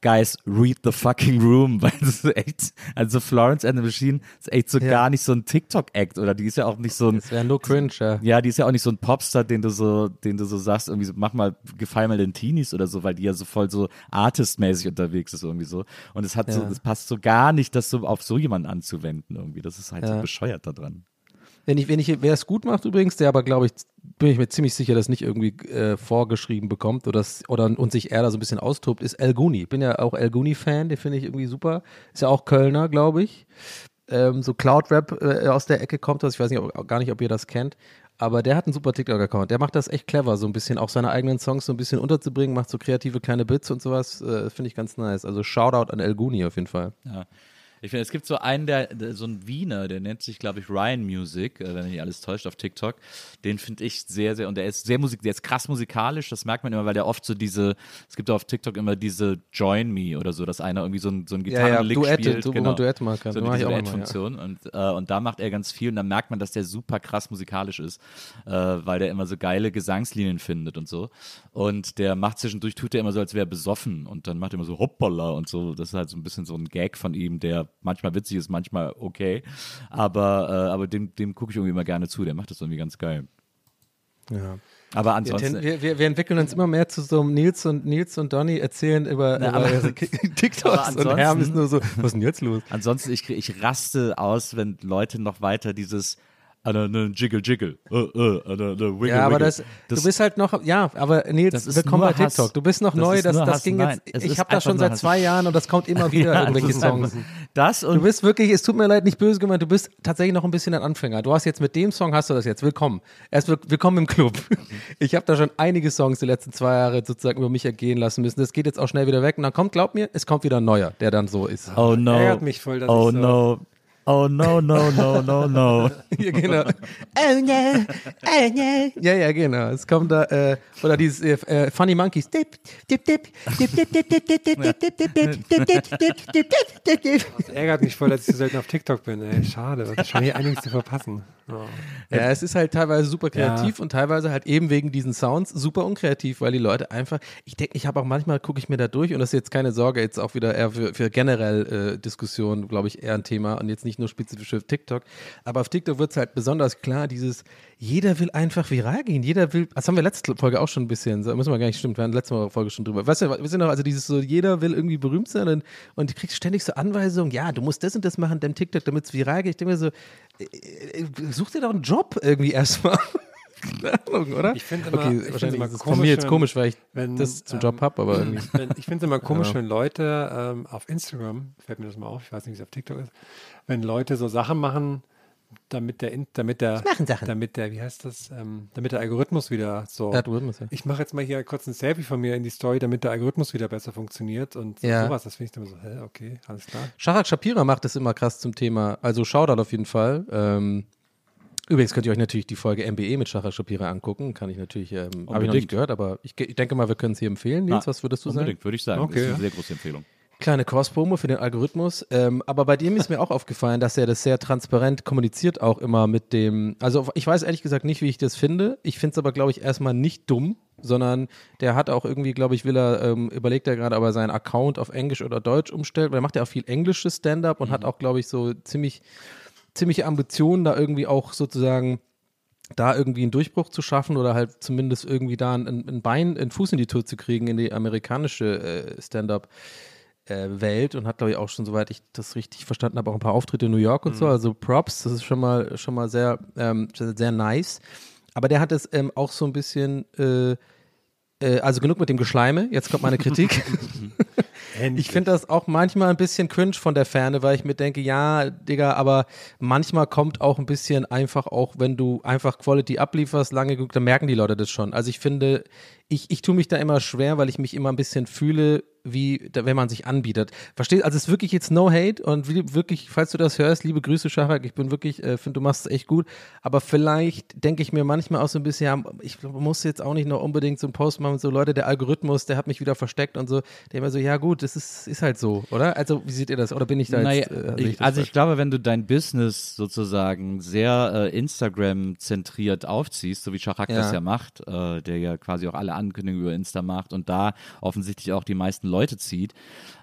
Guys, read the fucking room, weil das ist echt, also Florence and the Machine ist echt so Ja. gar nicht so ein TikTok-Act oder die ist ja auch nicht so ein, Das wäre nur cringe, ja. ja, die ist ja auch nicht so ein Popstar, den du so, den du so sagst, irgendwie so, mach mal, gefall mal den Teenies oder so, weil die ja so voll so artistmäßig unterwegs ist irgendwie so. Und es hat so, Ja. das passt so gar nicht, das so auf so jemanden anzuwenden irgendwie. Das ist halt so Ja. bescheuert da dran. Wenn ich, wenn ich, wer es gut macht übrigens, der aber glaube ich, bin ich mir ziemlich sicher, dass nicht irgendwie äh, vorgeschrieben bekommt oder, oder und sich eher da so ein bisschen austobt, ist El Guni. Ich bin ja auch El Guni-Fan, den finde ich irgendwie super. Ist ja auch Kölner, glaube ich. Ähm, so Cloud-Rap äh, aus der Ecke kommt das. Ich weiß nicht, ob, gar nicht, ob ihr das kennt. Aber der hat einen super TikTok-Account. Der macht das echt clever, so ein bisschen auch seine eigenen Songs so ein bisschen unterzubringen, macht so kreative kleine Bits und sowas. Äh, finde ich ganz nice. Also Shoutout an El Guni auf jeden Fall. Ja. Ich finde, es gibt so einen, der, der so ein Wiener, der nennt sich, glaube ich, Ryan Music, äh, wenn mich nicht alles täuscht, auf TikTok. Den finde ich sehr, sehr, und der ist sehr musik, der ist krass musikalisch, das merkt man immer, weil der oft so diese, es gibt auf TikTok immer diese Join Me oder so, dass einer irgendwie so ein, so ein Ja, ja, Gitarrenlick Duette, spielt. so, wo man Duett machen kann. So auch immer, ja. Duettfunktion. Und, äh, und da macht er ganz viel und dann merkt man, dass der super krass musikalisch ist, äh, weil der immer so geile Gesangslinien findet und so. Und der macht zwischendurch, tut er immer so, als wäre er besoffen und dann macht er immer so hoppala und so. Das ist halt so ein bisschen so ein Gag von ihm, der manchmal witzig ist, manchmal okay. Aber, äh, aber dem, dem gucke ich irgendwie immer gerne zu. Der macht das irgendwie ganz geil. Ja. Aber Wir, ansonsten. ten- wir, wir, wir entwickeln uns immer mehr zu so einem Nils und Nils und Donny erzählen über, Na, über aber- ihre aber TikToks und ansonsten- Herm ist nur so, was ist denn jetzt los? Ansonsten, ich, ich raste aus, wenn Leute noch weiter dieses Jiggle Jiggle, äh, an eine Wiggle Ja, aber Wiggle. das, du bist halt noch, ja, aber Nils, Das ist willkommen bei Hass. TikTok. Du bist noch Das neu, das, das Hass. ging Nein, jetzt, ich habe das schon seit Hass. zwei Jahren und das kommt immer wieder, Ja, irgendwelche das Songs. Das und Du bist wirklich, es tut mir leid, nicht böse gemeint, du bist tatsächlich noch ein bisschen ein Anfänger. Du hast jetzt mit dem Song, hast du das jetzt, willkommen. Erst will- willkommen im Club. Ich habe da schon einige Songs die letzten zwei Jahre sozusagen über mich ergehen lassen müssen. Das geht jetzt auch schnell wieder weg und dann kommt, glaub mir, es kommt wieder ein neuer, der dann so ist. Oh no. Ärgert mich voll, dass oh ich so- no. Oh no, no, no, no, no. Ja, genau. Oh no, oh no. Ja, ja, genau. Es kommt da, äh, oder dieses äh, äh, Funny Monkeys. Dip, dip, dip, dip, dip, dip, dip, dip, dip, dip, dip, dip, dip, dip, dip, dip, dip, dip. Es ärgert mich voll, dass ich so selten auf TikTok bin. Ey, schade. Da scheint hier einiges zu verpassen. Oh. Ja, es ist halt teilweise super kreativ und teilweise halt eben wegen diesen Sounds super unkreativ, weil die Leute einfach, ich denke, ich habe auch manchmal, gucke ich mir da durch und das ist jetzt keine Sorge, jetzt auch wieder eher für, für generell äh, Diskussionen, glaube ich, eher ein Thema und jetzt nicht nur spezifisch für TikTok. Aber auf TikTok wird es halt besonders klar, dieses, jeder will einfach viral gehen, jeder will, das haben wir letzte Folge auch schon ein bisschen, so, müssen wir gar nicht stimmt, wir haben letzte Folge schon drüber. Weißt du, weißt noch, also dieses so, jeder will irgendwie berühmt sein und, und du kriegst ständig so Anweisungen, ja, du musst das und das machen, deinem TikTok, damit es viral geht. Ich denke mir so, äh, äh, such dir doch einen Job irgendwie erstmal. Ahnung, oder? Ich finde immer- okay, ich wahrscheinlich immer von komisch, mir jetzt komisch, weil ich wenn, das zum ähm, Job habe, aber irgendwie. Wenn, ich finde es immer komisch, Ja. wenn Leute ähm, auf Instagram, fällt mir das mal auf, ich weiß nicht, wie es auf TikTok ist, wenn Leute so Sachen machen, damit der, damit der, damit der, wie heißt das, ähm, damit der Algorithmus wieder so. Algorithmus, ja. Ich mache jetzt mal hier kurz ein Selfie von mir in die Story, damit der Algorithmus wieder besser funktioniert und Ja. sowas. Das finde ich dann so, hä, okay, alles klar. Shahak Shapira macht es immer krass zum Thema, also Shoutout auf jeden Fall. Ähm, übrigens könnt ihr euch natürlich die Folge MBE mit Shahak Shapira angucken, kann ich natürlich, ähm, habe ich noch Unbedingt. nicht gehört, aber ich, ich denke mal, wir können es hier empfehlen. Nils, Na, was würdest du sagen? Unbedingt, würde ich sagen. Okay, das ist eine sehr große Empfehlung. Kleine Cross-Promo für den Algorithmus. Ähm, aber bei dem ist mir auch aufgefallen, dass er das sehr transparent kommuniziert, auch immer mit dem. Also, ich weiß ehrlich gesagt nicht, wie ich das finde. Ich finde es aber, glaube ich, erstmal nicht dumm, sondern der hat auch irgendwie, glaube ich, will er, ähm, überlegt er gerade, ob er seinen Account auf Englisch oder Deutsch umstellt, weil er macht ja auch viel englisches Stand-up und hat auch, glaube ich, so ziemlich, ziemliche Ambitionen, da irgendwie auch sozusagen da irgendwie einen Durchbruch zu schaffen oder halt zumindest irgendwie da ein, ein Bein, einen Fuß in die Tür zu kriegen in die amerikanische äh, Stand-up. äh, Welt und hat, glaube ich, auch schon, soweit ich das richtig verstanden habe, auch ein paar Auftritte in New York und so. Also Props, das ist schon mal, schon mal sehr, ähm, sehr, sehr nice. Aber der hat es ähm, auch so ein bisschen, äh, äh, also genug mit dem Geschleime, jetzt kommt meine Kritik. Ich finde das auch manchmal ein bisschen cringe von der Ferne, weil ich mir denke, ja, Digga, aber manchmal kommt auch ein bisschen einfach auch, wenn du einfach Quality ablieferst, lange genug, dann merken die Leute das schon. Also ich finde, ich, ich tue mich da immer schwer, weil ich mich immer ein bisschen fühle, wie, da, wenn man sich anbietet. Verstehst? Also es ist wirklich jetzt no hate und wirklich, falls du das hörst, liebe Grüße, Schachak, ich bin wirklich, äh, finde, du machst es echt gut, aber vielleicht denke ich mir manchmal auch so ein bisschen, ja, ich muss jetzt auch nicht noch unbedingt so einen Post machen, so Leute, der Algorithmus, der hat mich wieder versteckt und so, der immer so, ja gut, das ist, ist halt so, oder? Also wie seht ihr das? Oder bin ich da Naja, jetzt, äh, ich, das also falsch? ich glaube, wenn du dein Business sozusagen sehr äh, Instagram-zentriert aufziehst, so wie Shahak Ja. das ja macht, äh, der ja quasi auch alle Ankündigungen über Insta macht und da offensichtlich auch die meisten Leute zieht,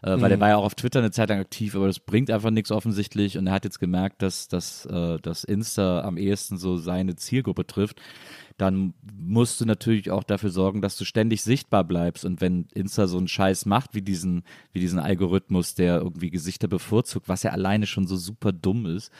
äh, weil Mhm. er war ja auch auf Twitter eine Zeit lang aktiv, aber das bringt einfach nichts offensichtlich und er hat jetzt gemerkt, dass, dass, äh, dass Insta am ehesten so seine Zielgruppe trifft dann musst du natürlich auch dafür sorgen, dass du ständig sichtbar bleibst. Und wenn Insta so einen Scheiß macht, wie diesen, wie diesen Algorithmus, der irgendwie Gesichter bevorzugt, was ja alleine schon so super dumm ist,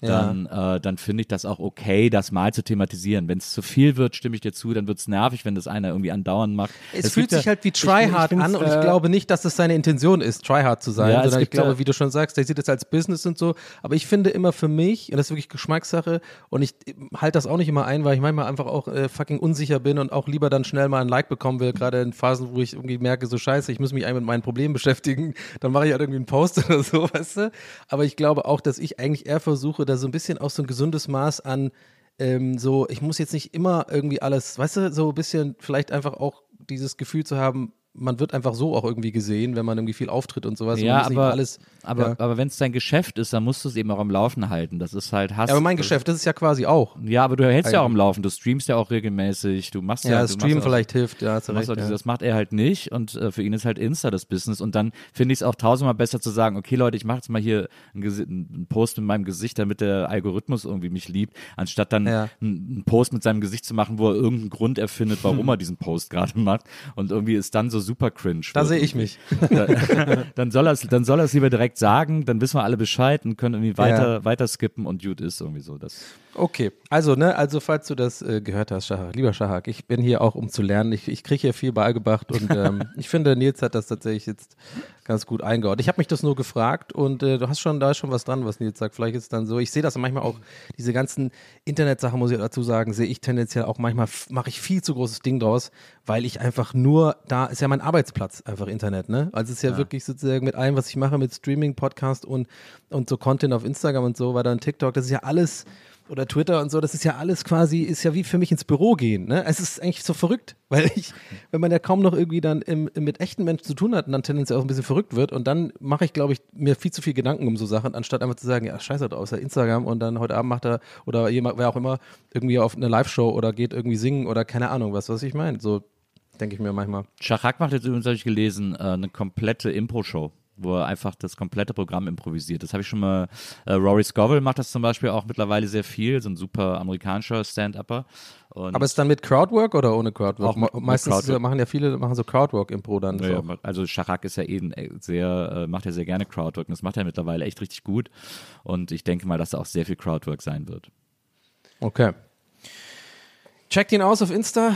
dann, äh, dann finde ich das auch okay, das mal zu thematisieren. Wenn es zu viel wird, stimme ich dir zu, dann wird es nervig, wenn das einer irgendwie andauernd macht. es, fühlt gibt ja- sich halt wie Tryhard ich an und ich äh, glaube nicht, dass es seine Intention ist, Tryhard zu sein, Ja, es sondern ich ja- glaube, wie du schon sagst, der sieht es als Business und so. Aber ich finde immer für mich, und das ist wirklich Geschmackssache, und ich halte das auch nicht immer ein, weil ich manchmal einfach auch äh, fucking unsicher bin und auch lieber dann schnell mal ein Like bekommen will, gerade in Phasen, wo ich irgendwie merke, so scheiße, ich muss mich eigentlich mit meinen Problemen beschäftigen, dann mache ich halt irgendwie einen Post oder so, weißt du? Aber ich glaube auch, dass ich eigentlich eher versuche, da so ein bisschen auch so ein gesundes Maß an ähm, so, ich muss jetzt nicht immer irgendwie alles, weißt du, so ein bisschen vielleicht einfach auch dieses Gefühl zu haben, man wird einfach so auch irgendwie gesehen, wenn man irgendwie viel auftritt und sowas. Ja, nicht aber, alles, aber, ja. aber wenn es dein Geschäft ist, dann musst du es eben auch am Laufen halten. Das ist halt Hass. ja, aber mein Geschäft, das ist ja quasi auch. Ja, aber du hältst ja auch am Eigentlich. Laufen. Du streamst ja auch regelmäßig. Du machst ja, Ja, machst Stream auch- vielleicht hilft, ja, hast du recht. auch Ja. Das macht er halt nicht und äh, für ihn ist halt Insta das Business und dann finde ich es auch tausendmal besser zu sagen, okay Leute, ich mache jetzt mal hier einen, einen Post mit meinem Gesicht, damit der Algorithmus irgendwie mich liebt, anstatt dann Ja. einen, einen Post mit seinem Gesicht zu machen, wo er irgendeinen Grund erfindet, warum er diesen Post gerade macht und irgendwie es dann so super cringe. Da sehe ich mich. dann soll er es dann soll er's lieber direkt sagen, dann wissen wir alle Bescheid und können irgendwie weiter, weiter skippen und gut ist irgendwie so. Das Okay, also, ne, also falls du das äh, gehört hast, Shahak, lieber Shahak, ich bin hier auch, um zu lernen. Ich, ich kriege hier viel beigebracht und ähm, ich finde, Nils hat das tatsächlich jetzt ganz gut eingeordnet. Ich habe mich das nur gefragt und äh, du hast schon, da ist schon was dran, was Nils sagt. Vielleicht ist es dann so. Ich sehe das manchmal auch, diese ganzen Internetsachen, muss ich dazu sagen, sehe ich tendenziell auch manchmal, mache ich viel zu großes Ding draus, weil ich einfach nur, da ist ja mein Arbeitsplatz einfach Internet, ne? Also es ist ja, wirklich sozusagen mit allem, was ich mache, mit Streaming, Podcast und, und so Content auf Instagram und so weiter und TikTok, das ist ja alles oder Twitter und so, das ist ja alles quasi, ist ja wie für mich ins Büro gehen. Ne? Es ist eigentlich so verrückt, weil ich, wenn man ja kaum noch irgendwie dann im, im, mit echten Menschen zu tun hat und dann tendenziell auch ein bisschen verrückt wird und dann mache ich, glaube ich, mir viel zu viel Gedanken um so Sachen, anstatt einfach zu sagen, ja, scheiße ist ja Instagram und dann heute Abend macht er oder jemand, wer auch immer, irgendwie auf eine Live-Show oder geht irgendwie singen oder keine Ahnung, was, was ich meine. So denke ich mir manchmal. Schachak macht jetzt übrigens, habe ich gelesen, äh, eine komplette Impro-Show wo er einfach das komplette Programm improvisiert. Das habe ich schon mal, äh, Rory Scovel macht das zum Beispiel auch mittlerweile sehr viel, so ein super amerikanischer Stand-Upper. Aber ist dann mit Crowdwork oder ohne Crowdwork? Auch mit- mit Meistens Crowdwork. machen ja viele, machen so Crowdwork-Impro dann. Ja, so. also Schachak ist ja eh ein äh, sehr, äh, macht ja sehr gerne Crowdwork und das macht er mittlerweile echt richtig gut. Und ich denke mal, dass da auch sehr viel Crowdwork sein wird. Okay. Checkt ihn aus auf Insta.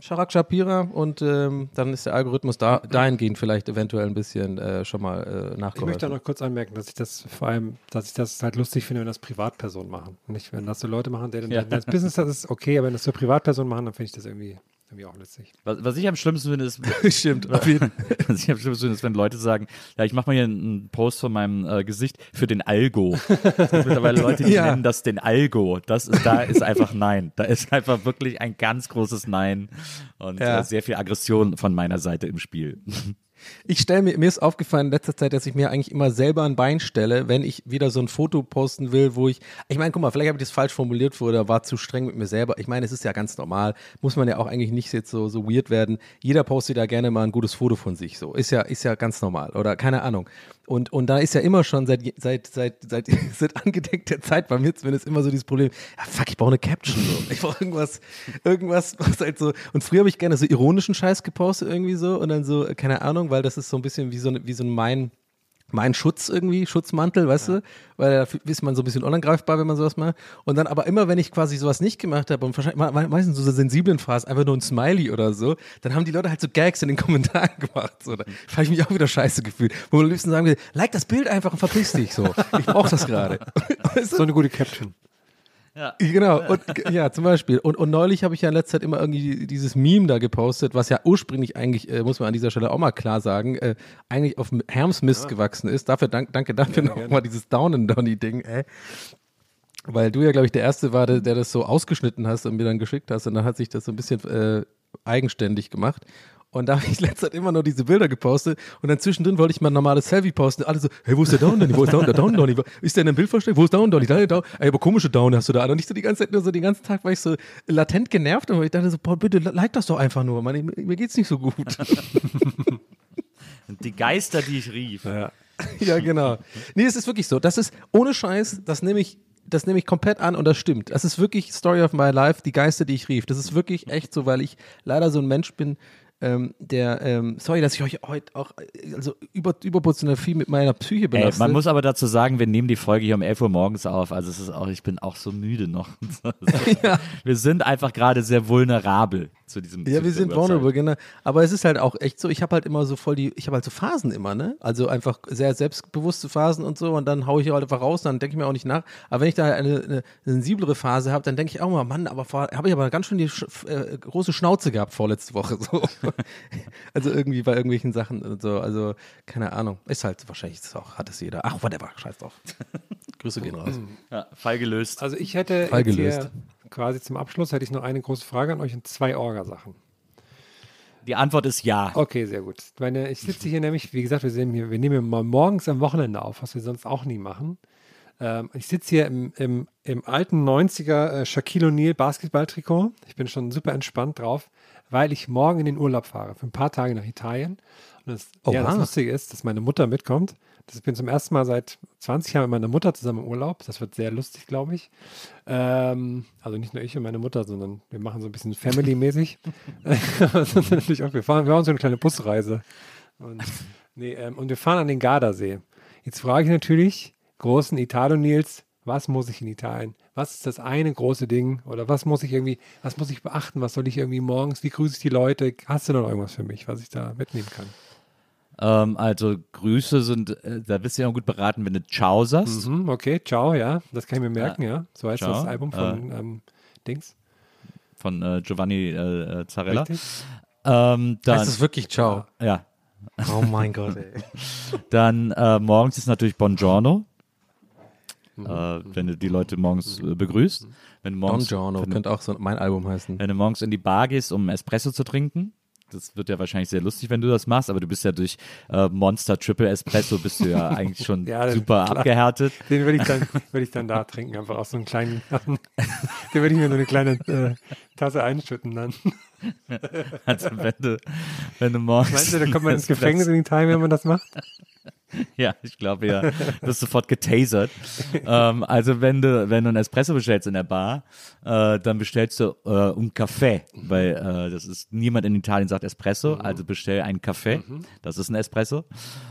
Sharak Shapira und ähm, dann ist der Algorithmus da, dahingehend vielleicht eventuell ein bisschen äh, schon mal äh, Ich möchte nachgeholfen. auch noch kurz anmerken, dass ich das vor allem, dass ich das halt lustig finde, wenn das Privatpersonen machen. Nicht, wenn das so Leute machen, der dann Ja. das Business das ist okay, aber wenn das so Privatpersonen machen, dann finde ich das irgendwie, irgendwie auch lustig. Was, was ich am schlimmsten finde, ist, Stimmt, auf jeden was ich am schlimmsten finde, ist, wenn Leute sagen, ja, ich mache mal hier einen Post von meinem äh, Gesicht für den Algo. Gibt mittlerweile Leute, die Ja. nennen das den Algo. Das ist, da ist einfach Nein. Da ist einfach wirklich ein ganz großes Nein und Ja. äh, sehr viel Aggression von meiner Seite im Spiel. Ich stelle mir, mir ist aufgefallen in letzter Zeit, dass ich mir eigentlich immer selber ein Bein stelle, wenn ich wieder so ein Foto posten will, wo ich, ich meine, guck mal, vielleicht habe ich das falsch formuliert oder war zu streng mit mir selber. Ich meine, es ist ja ganz normal, muss man ja auch eigentlich nicht jetzt so, so weird werden. Jeder postet ja gerne mal ein gutes Foto von sich, so. Ist ja, ist ja ganz normal oder keine Ahnung. Und, und da ist ja immer schon seit, seit, seit, seit, seit angedeckter Zeit bei mir zumindest immer so dieses Problem, ja fuck, ich brauche eine Caption, so. Ich brauche irgendwas, irgendwas, was halt so, und früher habe ich gerne so ironischen Scheiß gepostet irgendwie so und dann so, äh, keine Ahnung, weil das ist so ein bisschen wie so, eine- wie so ein mein, mein Schutz irgendwie, Schutzmantel, weißt du? Weil da ist man so ein bisschen unangreifbar, wenn man sowas macht. Und dann aber immer, wenn ich quasi sowas nicht gemacht habe und wahrscheinlich me- meistens so sensiblen Phasen, einfach nur ein Smiley oder so, dann haben die Leute halt so Gags in den Kommentaren gemacht. So, da habe ich mich auch wieder scheiße gefühlt. Wo man am liebsten sagen will, like das Bild einfach und verpiss dich so. Ich brauche das gerade. So eine gute Caption. Genau, und, ja, zum Beispiel. Und, und neulich habe ich ja in letzter Zeit immer irgendwie dieses Meme da gepostet, was ja ursprünglich eigentlich, äh, muss man an dieser Stelle auch mal klar sagen, äh, eigentlich auf Hermsmist gewachsen ist. Dafür, dank, danke dafür nochmal dieses Down and Donny-Ding, ey. Weil du ja, glaube ich, der Erste war, der, der das so ausgeschnitten hast und mir dann geschickt hast. Und dann hat sich das so ein bisschen äh, eigenständig gemacht. Und da habe ich letzter Zeit immer nur diese Bilder gepostet und dann zwischendrin wollte ich mal ein normales Selfie posten. Alle so, hey, wo ist der Down Donny? Wo ist Down, der Down Donny? Ist der in einem Bild versteckt? Wo ist Down Donny? Da, Down. Ey, aber komische Down hast du da. Und nicht so die ganze Zeit, nur so den ganzen Tag war ich so latent genervt und ich dachte so, boah, bitte like das doch einfach nur. Ich, mir geht's nicht so gut. Die Geister, die ich rief. ja, genau. Nee, es ist wirklich so. Das ist ohne Scheiß, das nehme ich, das nehme ich komplett an und das stimmt. Das ist wirklich Story of my life, die Geister, die ich rief. Das ist wirklich echt so, weil ich leider so ein Mensch bin, ähm, der, ähm, sorry, dass ich euch heute auch äh, also über, überproportional viel mit meiner Psyche Ey, belaste. man muss aber dazu sagen, wir nehmen die Folge hier um 11 Uhr morgens auf. Also es ist auch, ich bin auch so müde noch. Wir sind einfach gerade sehr vulnerabel zu diesem Ja, zu wir sind vulnerable, genau. Aber es ist halt auch echt so, ich habe halt immer so voll die, ich habe halt so Phasen immer, ne? Also einfach sehr selbstbewusste Phasen und so und dann haue ich halt einfach raus, dann denke ich mir auch nicht nach. Aber wenn ich da eine, eine sensiblere Phase habe, dann denke ich auch mal, Mann, aber habe ich aber ganz schön die sch äh, große Schnauze gehabt vorletzte Woche. So. also irgendwie bei irgendwelchen Sachen und so. Also, keine Ahnung. Ist halt wahrscheinlich ist auch, hat es jeder. Ach, whatever, scheiß drauf. Grüße gehen raus. Ja, Fall gelöst. Also ich hätte Fall jetzt gelöst. Quasi zum Abschluss hätte ich noch eine große Frage an euch und zwei Orgasachen. Die Antwort ist ja. Okay, sehr gut. Meine, ich sitze hier nämlich, wie gesagt, wir, sehen hier, wir nehmen mal morgens am Wochenende auf, was wir sonst auch nie machen. Ähm, ich sitze hier im, im, im alten 90er äh, Shaquille O'Neal Basketballtrikot. Ich bin schon super entspannt drauf, weil ich morgen in den Urlaub fahre, für ein paar Tage nach Italien. Und das, ja, das Lustige ist, dass meine Mutter mitkommt. Das, ich bin zum ersten Mal seit 20 Jahren mit meiner Mutter zusammen im Urlaub. Das wird sehr lustig, glaube ich. Ähm, also nicht nur ich und meine Mutter, sondern wir machen so ein bisschen Family-mäßig. Natürlich auch, wir, fahren, wir machen so eine kleine Busreise. Und, nee, ähm, und wir fahren an den Gardasee. Jetzt frage ich natürlich, großen Italo-Nils, was muss ich in Italien? Was ist das eine große Ding? Oder was muss ich irgendwie, was muss ich beachten? Was soll ich irgendwie morgens, wie grüße ich die Leute? Hast du noch irgendwas für mich, was ich da mitnehmen kann? Ähm, also Grüße sind, äh, da bist du ja auch gut beraten, wenn du Ciao sagst. Mhm, okay, ciao, ja, das kann ich mir merken, ja. So heißt Ciao, das Album von ähm, Dings. von äh, Giovanni äh, äh, Zarella. Richtig? Ähm, dann, Heißt es wirklich Ciao? ja, Oh mein Gott, ey. dann äh, morgens ist natürlich Buongiorno. Mhm. Äh, wenn du die Leute morgens äh, begrüßt. Wenn du morgens, Giorno wenn du, könnte auch so mein Album heißen. wenn du morgens in die Bar gehst, um Espresso zu trinken. Das wird ja wahrscheinlich sehr lustig, wenn du das machst, aber du bist ja durch äh, Monster Triple Espresso bist du ja eigentlich schon Ja, super klar. abgehärtet. Den würde ich, dann, würde ich dann da trinken, einfach aus so einem kleinen, den würde ich mir so eine kleine äh, Tasse einschütten dann. Also wenn du, wenn du morgens Meinst du, da kommt man ins Gefängnis in Italien, wenn man das macht? Ja, ich glaube ja. Du wirst sofort getasert. ähm, also wenn du, wenn du einen Espresso bestellst in der Bar, äh, dann bestellst du äh, un Café, weil äh, das ist, niemand in Italien sagt Espresso, also bestell einen Kaffee, das ist ein Espresso.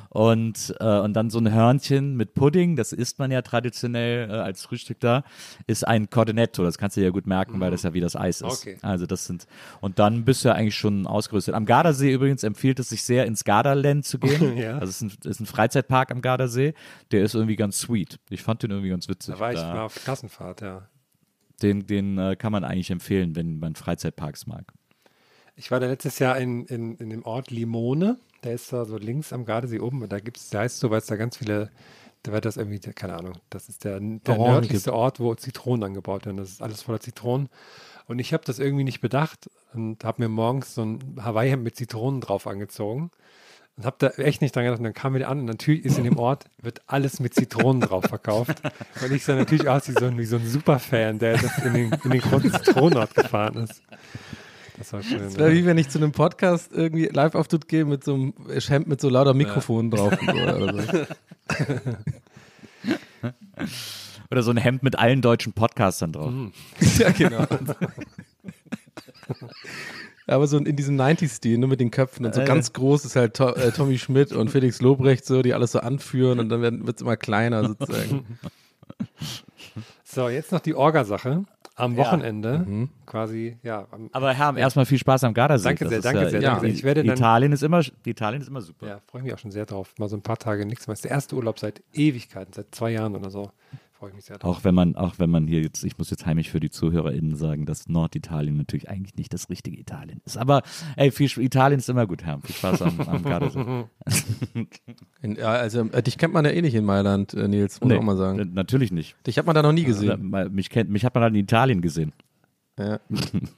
Und, äh, und dann so ein Hörnchen mit Pudding, das isst man ja traditionell äh, als Frühstück da, ist ein Cornetto, das kannst du ja gut merken, weil das ja wie das Eis ist. Okay. Also das sind, und dann bist du ja eigentlich schon ausgerüstet. Am Gardasee übrigens empfiehlt es sich sehr, ins Gardaland zu gehen. Ja. Also es ist ein, ist ein Freizeitpark am Gardasee, der ist irgendwie ganz sweet. Ich fand den irgendwie ganz witzig. Da war ich Da- mal auf Klassenfahrt, ja. den den äh, kann man eigentlich empfehlen, wenn man Freizeitparks mag. Ich war da letztes Jahr in, in, in dem Ort Limone. Der ist da so links am Gardasee oben. Und da gibt es, der heißt so, weil es da ganz viele, da wird das irgendwie, keine Ahnung, das ist der, der nördlichste Ort, wo Zitronen angebaut werden. Das ist alles voller Zitronen. Und ich habe das irgendwie nicht bedacht und habe mir morgens so ein Hawaii-Hemd mit Zitronen drauf angezogen. Und habe da echt nicht dran gedacht. Und dann kam mir an und natürlich ist in dem Ort, wird alles mit Zitronen drauf verkauft. Und ich sah natürlich aus wie so ein, wie so ein Superfan, der das in den, in den großen Zitronenort gefahren ist. Das war schön. Das wäre wie wenn ich zu einem Podcast irgendwie Live-Auftritt gehe mit so einem Hemd mit so lauter Mikrofonen drauf. und so, oder so. Oder so ein Hemd mit allen deutschen Podcastern drauf. ja, genau. Aber so in diesem 90s-Stil, nur mit den Köpfen und so Äh. ganz groß ist halt to äh, Tommy Schmidt und Felix Lobrecht so, die alles so anführen und dann wird es immer kleiner sozusagen. So, jetzt noch die Orga-Sache. Am Ja. Wochenende, Mhm. quasi, ja, am, Aber Herr, erstmal viel Spaß am Gardasee. Danke sehr, danke sehr, danke ja, sehr. Ich werde dann- Italien ist immer, Italien ist immer super. ja, freue ich mich auch schon sehr drauf. Mal so ein paar Tage nichts mehr. Das ist der erste Urlaub seit Ewigkeiten, seit zwei Jahren oder so. Freue ich mich sehr drauf. Auch wenn man, auch wenn man hier jetzt, ich muss jetzt heimlich für die ZuhörerInnen sagen, dass Norditalien natürlich eigentlich nicht das richtige Italien ist. Aber ey, viel, Italien ist immer gut, Herr. Viel Spaß am, am Gardasee. In, ja, also äh, dich kennt man ja eh nicht in Mailand, äh, Nils, muss Nee, auch mal sagen. Natürlich nicht. Dich hat man da noch nie Äh, gesehen. Mich, kennt, mich hat man halt in Italien gesehen. Ja.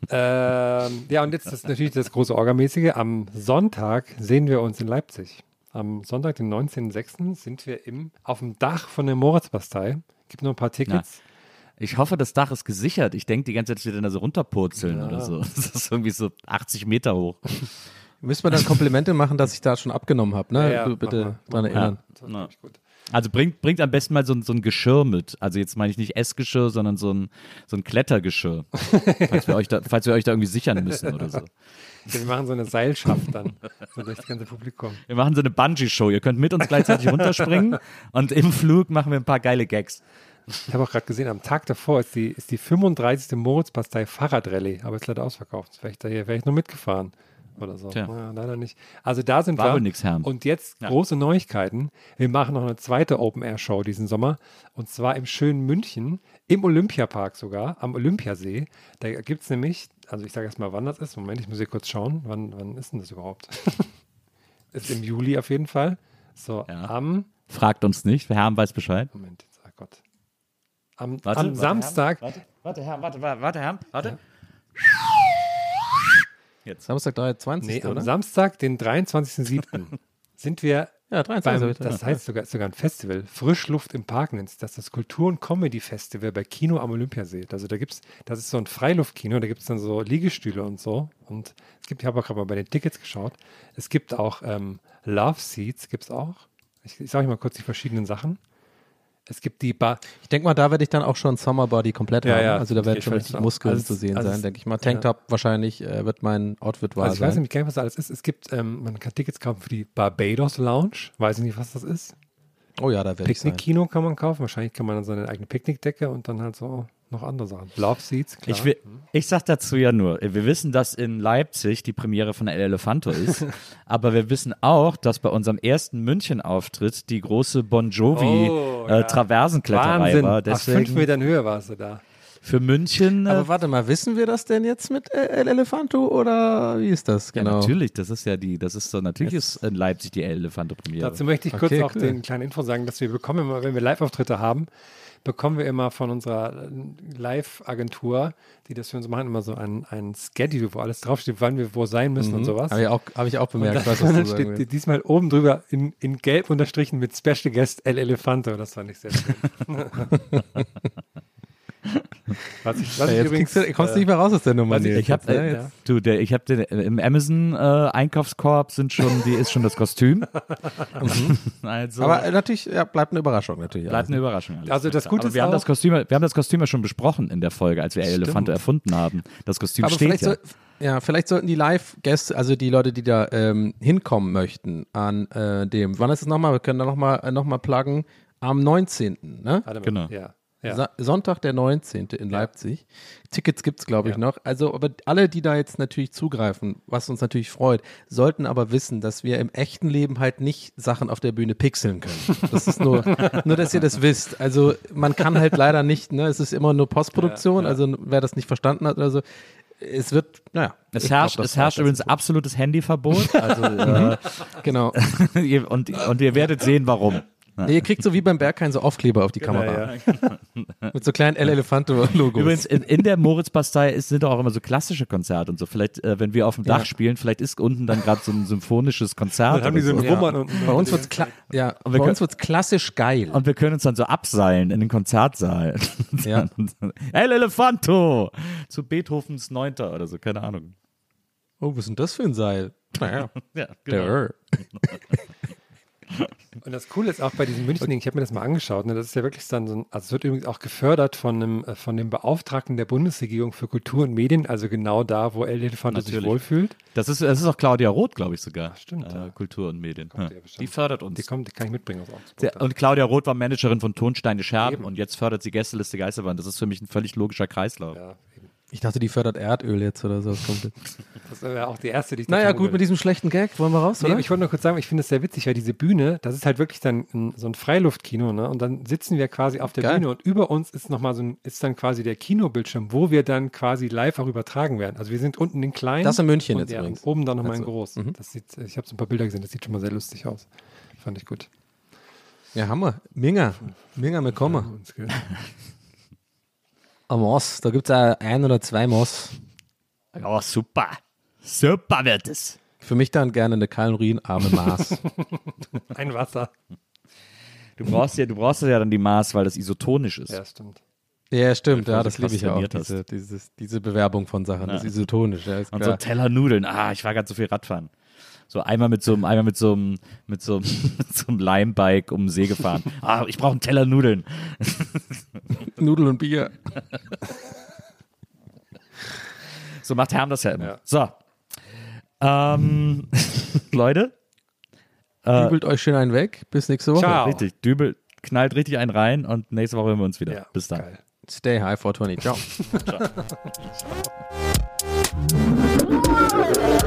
Ähm, ja, und jetzt ist natürlich das große Orgamäßige. Am Sonntag sehen wir uns in Leipzig. Am Sonntag, den 19.06. sind wir im, auf dem Dach von der Moritzbastei. Gibt noch ein paar Tickets. Ich hoffe, das Dach ist gesichert. Ich denke die ganze Zeit, dass wir dann da so runterpurzeln oder so. Das ist irgendwie so 80 Meter hoch. Müssen wir dann Komplimente machen, dass ich da schon abgenommen habe, ne? Ja, ja, bitte dran erinnern. Das war wirklich gut. Also bringt, bringt am besten mal so, ein- so ein Geschirr mit. Also jetzt meine ich nicht Essgeschirr, sondern so ein, so ein Klettergeschirr. falls, wir euch da, falls wir euch da irgendwie sichern müssen oder so. Ja, wir machen so eine Seilschaft dann, so durch das ganze Publikum. Wir machen so eine Bungee-Show. Ihr könnt mit uns gleichzeitig runterspringen und im Flug machen wir ein paar geile Gags. Ich habe auch gerade gesehen, am Tag davor ist die, ist die 35. Moritzbastei Fahrradrallye, aber ist leider ausverkauft. Vielleicht da wäre ich nur mitgefahren oder so. Tja. Ja, leider nicht. Also da sind War wir. wohl nix, Herr. Und jetzt große Neuigkeiten. Wir machen noch eine zweite Open-Air-Show diesen Sommer und zwar im schönen München, im Olympiapark sogar, am Olympiasee. Da gibt es nämlich, also ich sage erst mal, wann das ist. Moment, ich muss hier kurz schauen. Wann, wann ist denn das überhaupt? ist im Juli auf jeden Fall. So, Ja. am Fragt uns nicht. Herr weiß Bescheid. Moment, jetzt, ach Gott. Am, Warte, am warte, Samstag, Warte, warte, Herr, warte, warte, warte, Herr, warte. Samstag 23. nee, am oder? Samstag, den 23.07. sind wir Ja, 23. Beim, das heißt sogar, sogar ein Festival. Frischluft im Park nennt sich das. Das Kultur- und Comedy-Festival bei Kino am Olympiasee. Also da gibt's, das ist so ein Freiluftkino, da gibt es dann so Liegestühle und so. Und es gibt, ich habe auch gerade mal bei den Tickets geschaut, es gibt auch ähm, Love Seats, gibt es auch. Ich, ich sage euch mal kurz die verschiedenen Sachen. Es gibt die Bar, Ich denke mal, da werde ich dann auch schon Summerbody komplett Ja, haben. ja, also da werden ich schon weiß richtig. Muskeln Also zu sehen also sein, denke ich mal. Tanktop wahrscheinlich äh, wird mein Outfit wahr also ich weiß sein. nämlich gar nicht, was da alles ist. Es gibt, ähm, man kann Tickets kaufen für die Barbados Lounge. Weiß ich nicht, was das ist. Oh ja, da werde ich. Picknickkino kann man kaufen. Wahrscheinlich kann man dann seine eigene Picknickdecke und dann halt so noch andere Sachen. Love Seats, klar. Ich, will, ich sag dazu ja nur, wir wissen, dass in Leipzig die Premiere von El Elefanto ist, aber wir wissen auch, dass bei unserem ersten München-Auftritt die große Bon Jovi Oh, äh, ja. Traversenkletterei Wahnsinn. war. Auf fünf Deswegen Metern Höhe warst du da. für München. Äh, Aber warte mal, wissen wir das denn jetzt mit El Elefanto oder wie ist das ja, genau? natürlich, das ist ja die, das ist so, natürlich ist in Leipzig die El Elefanto Premiere. Dazu möchte ich kurz Okay, auch cool. den kleinen Info sagen, dass wir bekommen wenn wir Live-Auftritte haben, bekommen wir immer von unserer Live-Agentur, die das für uns machen, immer so ein, ein Schedule, wo alles draufsteht, wann wir wo sein müssen und sowas. Habe ich, auch- hab ich auch Und bemerkt. dann, ich weiß, was dann steht willst. diesmal oben drüber in, in gelb unterstrichen mit Special Guest El Elefanto. Das fand ich sehr schön. was ich, was Ja, ich jetzt übrigens, kriegst du, kommst du äh, nicht mehr raus aus der Nummer. ich-. Ich habe Jetzt, ne? äh, du, der, ich habe den äh, im Amazon äh, Einkaufskorb sind schon, die ist schon das Kostüm. also Aber äh, natürlich, ja, bleibt eine Überraschung natürlich. bleibt eine Überraschung. alles. Also das Gute Aber ist wir haben auch- das Kostüm, wir haben das Kostüm ja schon besprochen in der Folge, als wir El Elefanto erfunden haben. Das Kostüm Aber steht vielleicht, ja. soll, ja, vielleicht sollten die Live-Gäste, also die Leute, die da ähm, hinkommen möchten, an äh, dem, wann ist es nochmal? Wir können da nochmal äh, noch mal pluggen, am 19. Ne? Genau. Ja, ja. Sonntag, der 19. in Leipzig. Tickets gibt es, glaube ich, Ja. noch. Also, aber alle, die da jetzt natürlich zugreifen, was uns natürlich freut, sollten aber wissen, dass wir im echten Leben halt nicht Sachen auf der Bühne pixeln können. Das ist nur, nur dass ihr das wisst. Also, man kann halt leider nicht, ne, es ist immer nur Postproduktion, also wer das nicht verstanden hat oder so, es wird, naja. Es herrscht, glaub, es herrscht übrigens absolutes Handyverbot. Also, äh, Genau. ihr, und, und ihr werdet sehen, warum. Nee, ihr kriegt so wie beim Berghain so Aufkleber auf die Kamera. ja. Mit so kleinen El Elefante-Logos. Übrigens, in, in der Moritz-Bastei ist- sind auch immer so klassische Konzerte und so. Vielleicht, äh, wenn wir auf dem Dach Ja. spielen, vielleicht ist unten dann gerade so ein symphonisches Konzert. Dann haben die so einen so. Rummern unten. Bei uns wird's kla ja, bei uns wird's klassisch geil. Und wir können uns dann so abseilen in den Konzertsaal. Ja. El Elefanto! Zu Beethovens Neunter oder so, keine Ahnung. Oh, was ist denn das für ein Seil? Naja, Ja, der. Und das Coole ist auch bei diesem München-Ding, ich habe mir das mal angeschaut, ne, das ist ja wirklich dann so ein, also es wird übrigens auch gefördert von einem, äh, von dem Beauftragten der Bundesregierung für Kultur und Medien, also genau da, wo El Elefante sich wohlfühlt. Das ist, das ist auch Claudia Roth, glaube ich sogar. stimmt, Äh, ja. Kultur und Medien. Ja. Die fördert uns. Die kommt, die kann ich mitbringen aus Augsburg. Und Claudia Roth war Managerin von Tonsteine Scherben Eben. und jetzt fördert sie Gästeliste Geisterbahn. Das ist für mich ein völlig logischer Kreislauf. ja. Ich dachte, die fördert Erdöl jetzt oder so. Das wäre auch die erste, die ich naja, gut, mit diesem schlechten Gag. Wollen wir raus, Nee, oder? ich wollte nur kurz sagen, ich finde es sehr witzig, weil diese Bühne, das ist halt wirklich dann ein, so ein Freiluftkino, ne? Und dann sitzen wir quasi auf der Geil. Bühne und über uns ist nochmal so ein, ist dann quasi der Kinobildschirm, wo wir dann quasi live auch übertragen werden. Also wir sind unten in klein. Das in München und jetzt ja, übrigens. oben dann nochmal in Also, groß. mhm. Das sieht, ich habe so ein paar Bilder gesehen, das sieht schon mal sehr lustig aus. Fand ich gut. Ja, Hammer. Minga. Minga, wir kommen. Am Moss. Da gibt es ein oder zwei Moss. Oh, super. Super wird es. Für mich dann gerne eine kalorienarme Maß. Ein Wasser. Du brauchst ja, du brauchst ja dann die Maß, weil das isotonisch ist. Ja, stimmt. ja, stimmt. Ja, das liebe ich auch. trainiert hast. Diese, dieses, diese Bewerbung von Sachen. Das isotonisch. Ja, ist Und so klar. ein Teller Nudeln. Ah, ich war ganz so viel Radfahren. So einmal mit so einem, einmal mit so einem, mit so einem, mit so einem Limebike um den See gefahren. Ah, ich brauche einen Teller Nudeln. Nudel und Bier. So macht Herm das ja immer. Ja. So. Ähm, Leute, Übelt euch schön einen weg. Bis nächste Woche. Ciao. richtig, Dübel knallt richtig einen rein und nächste Woche hören wir uns wieder. Ja, Bis dann. Geil. Stay high 420. Ciao. Der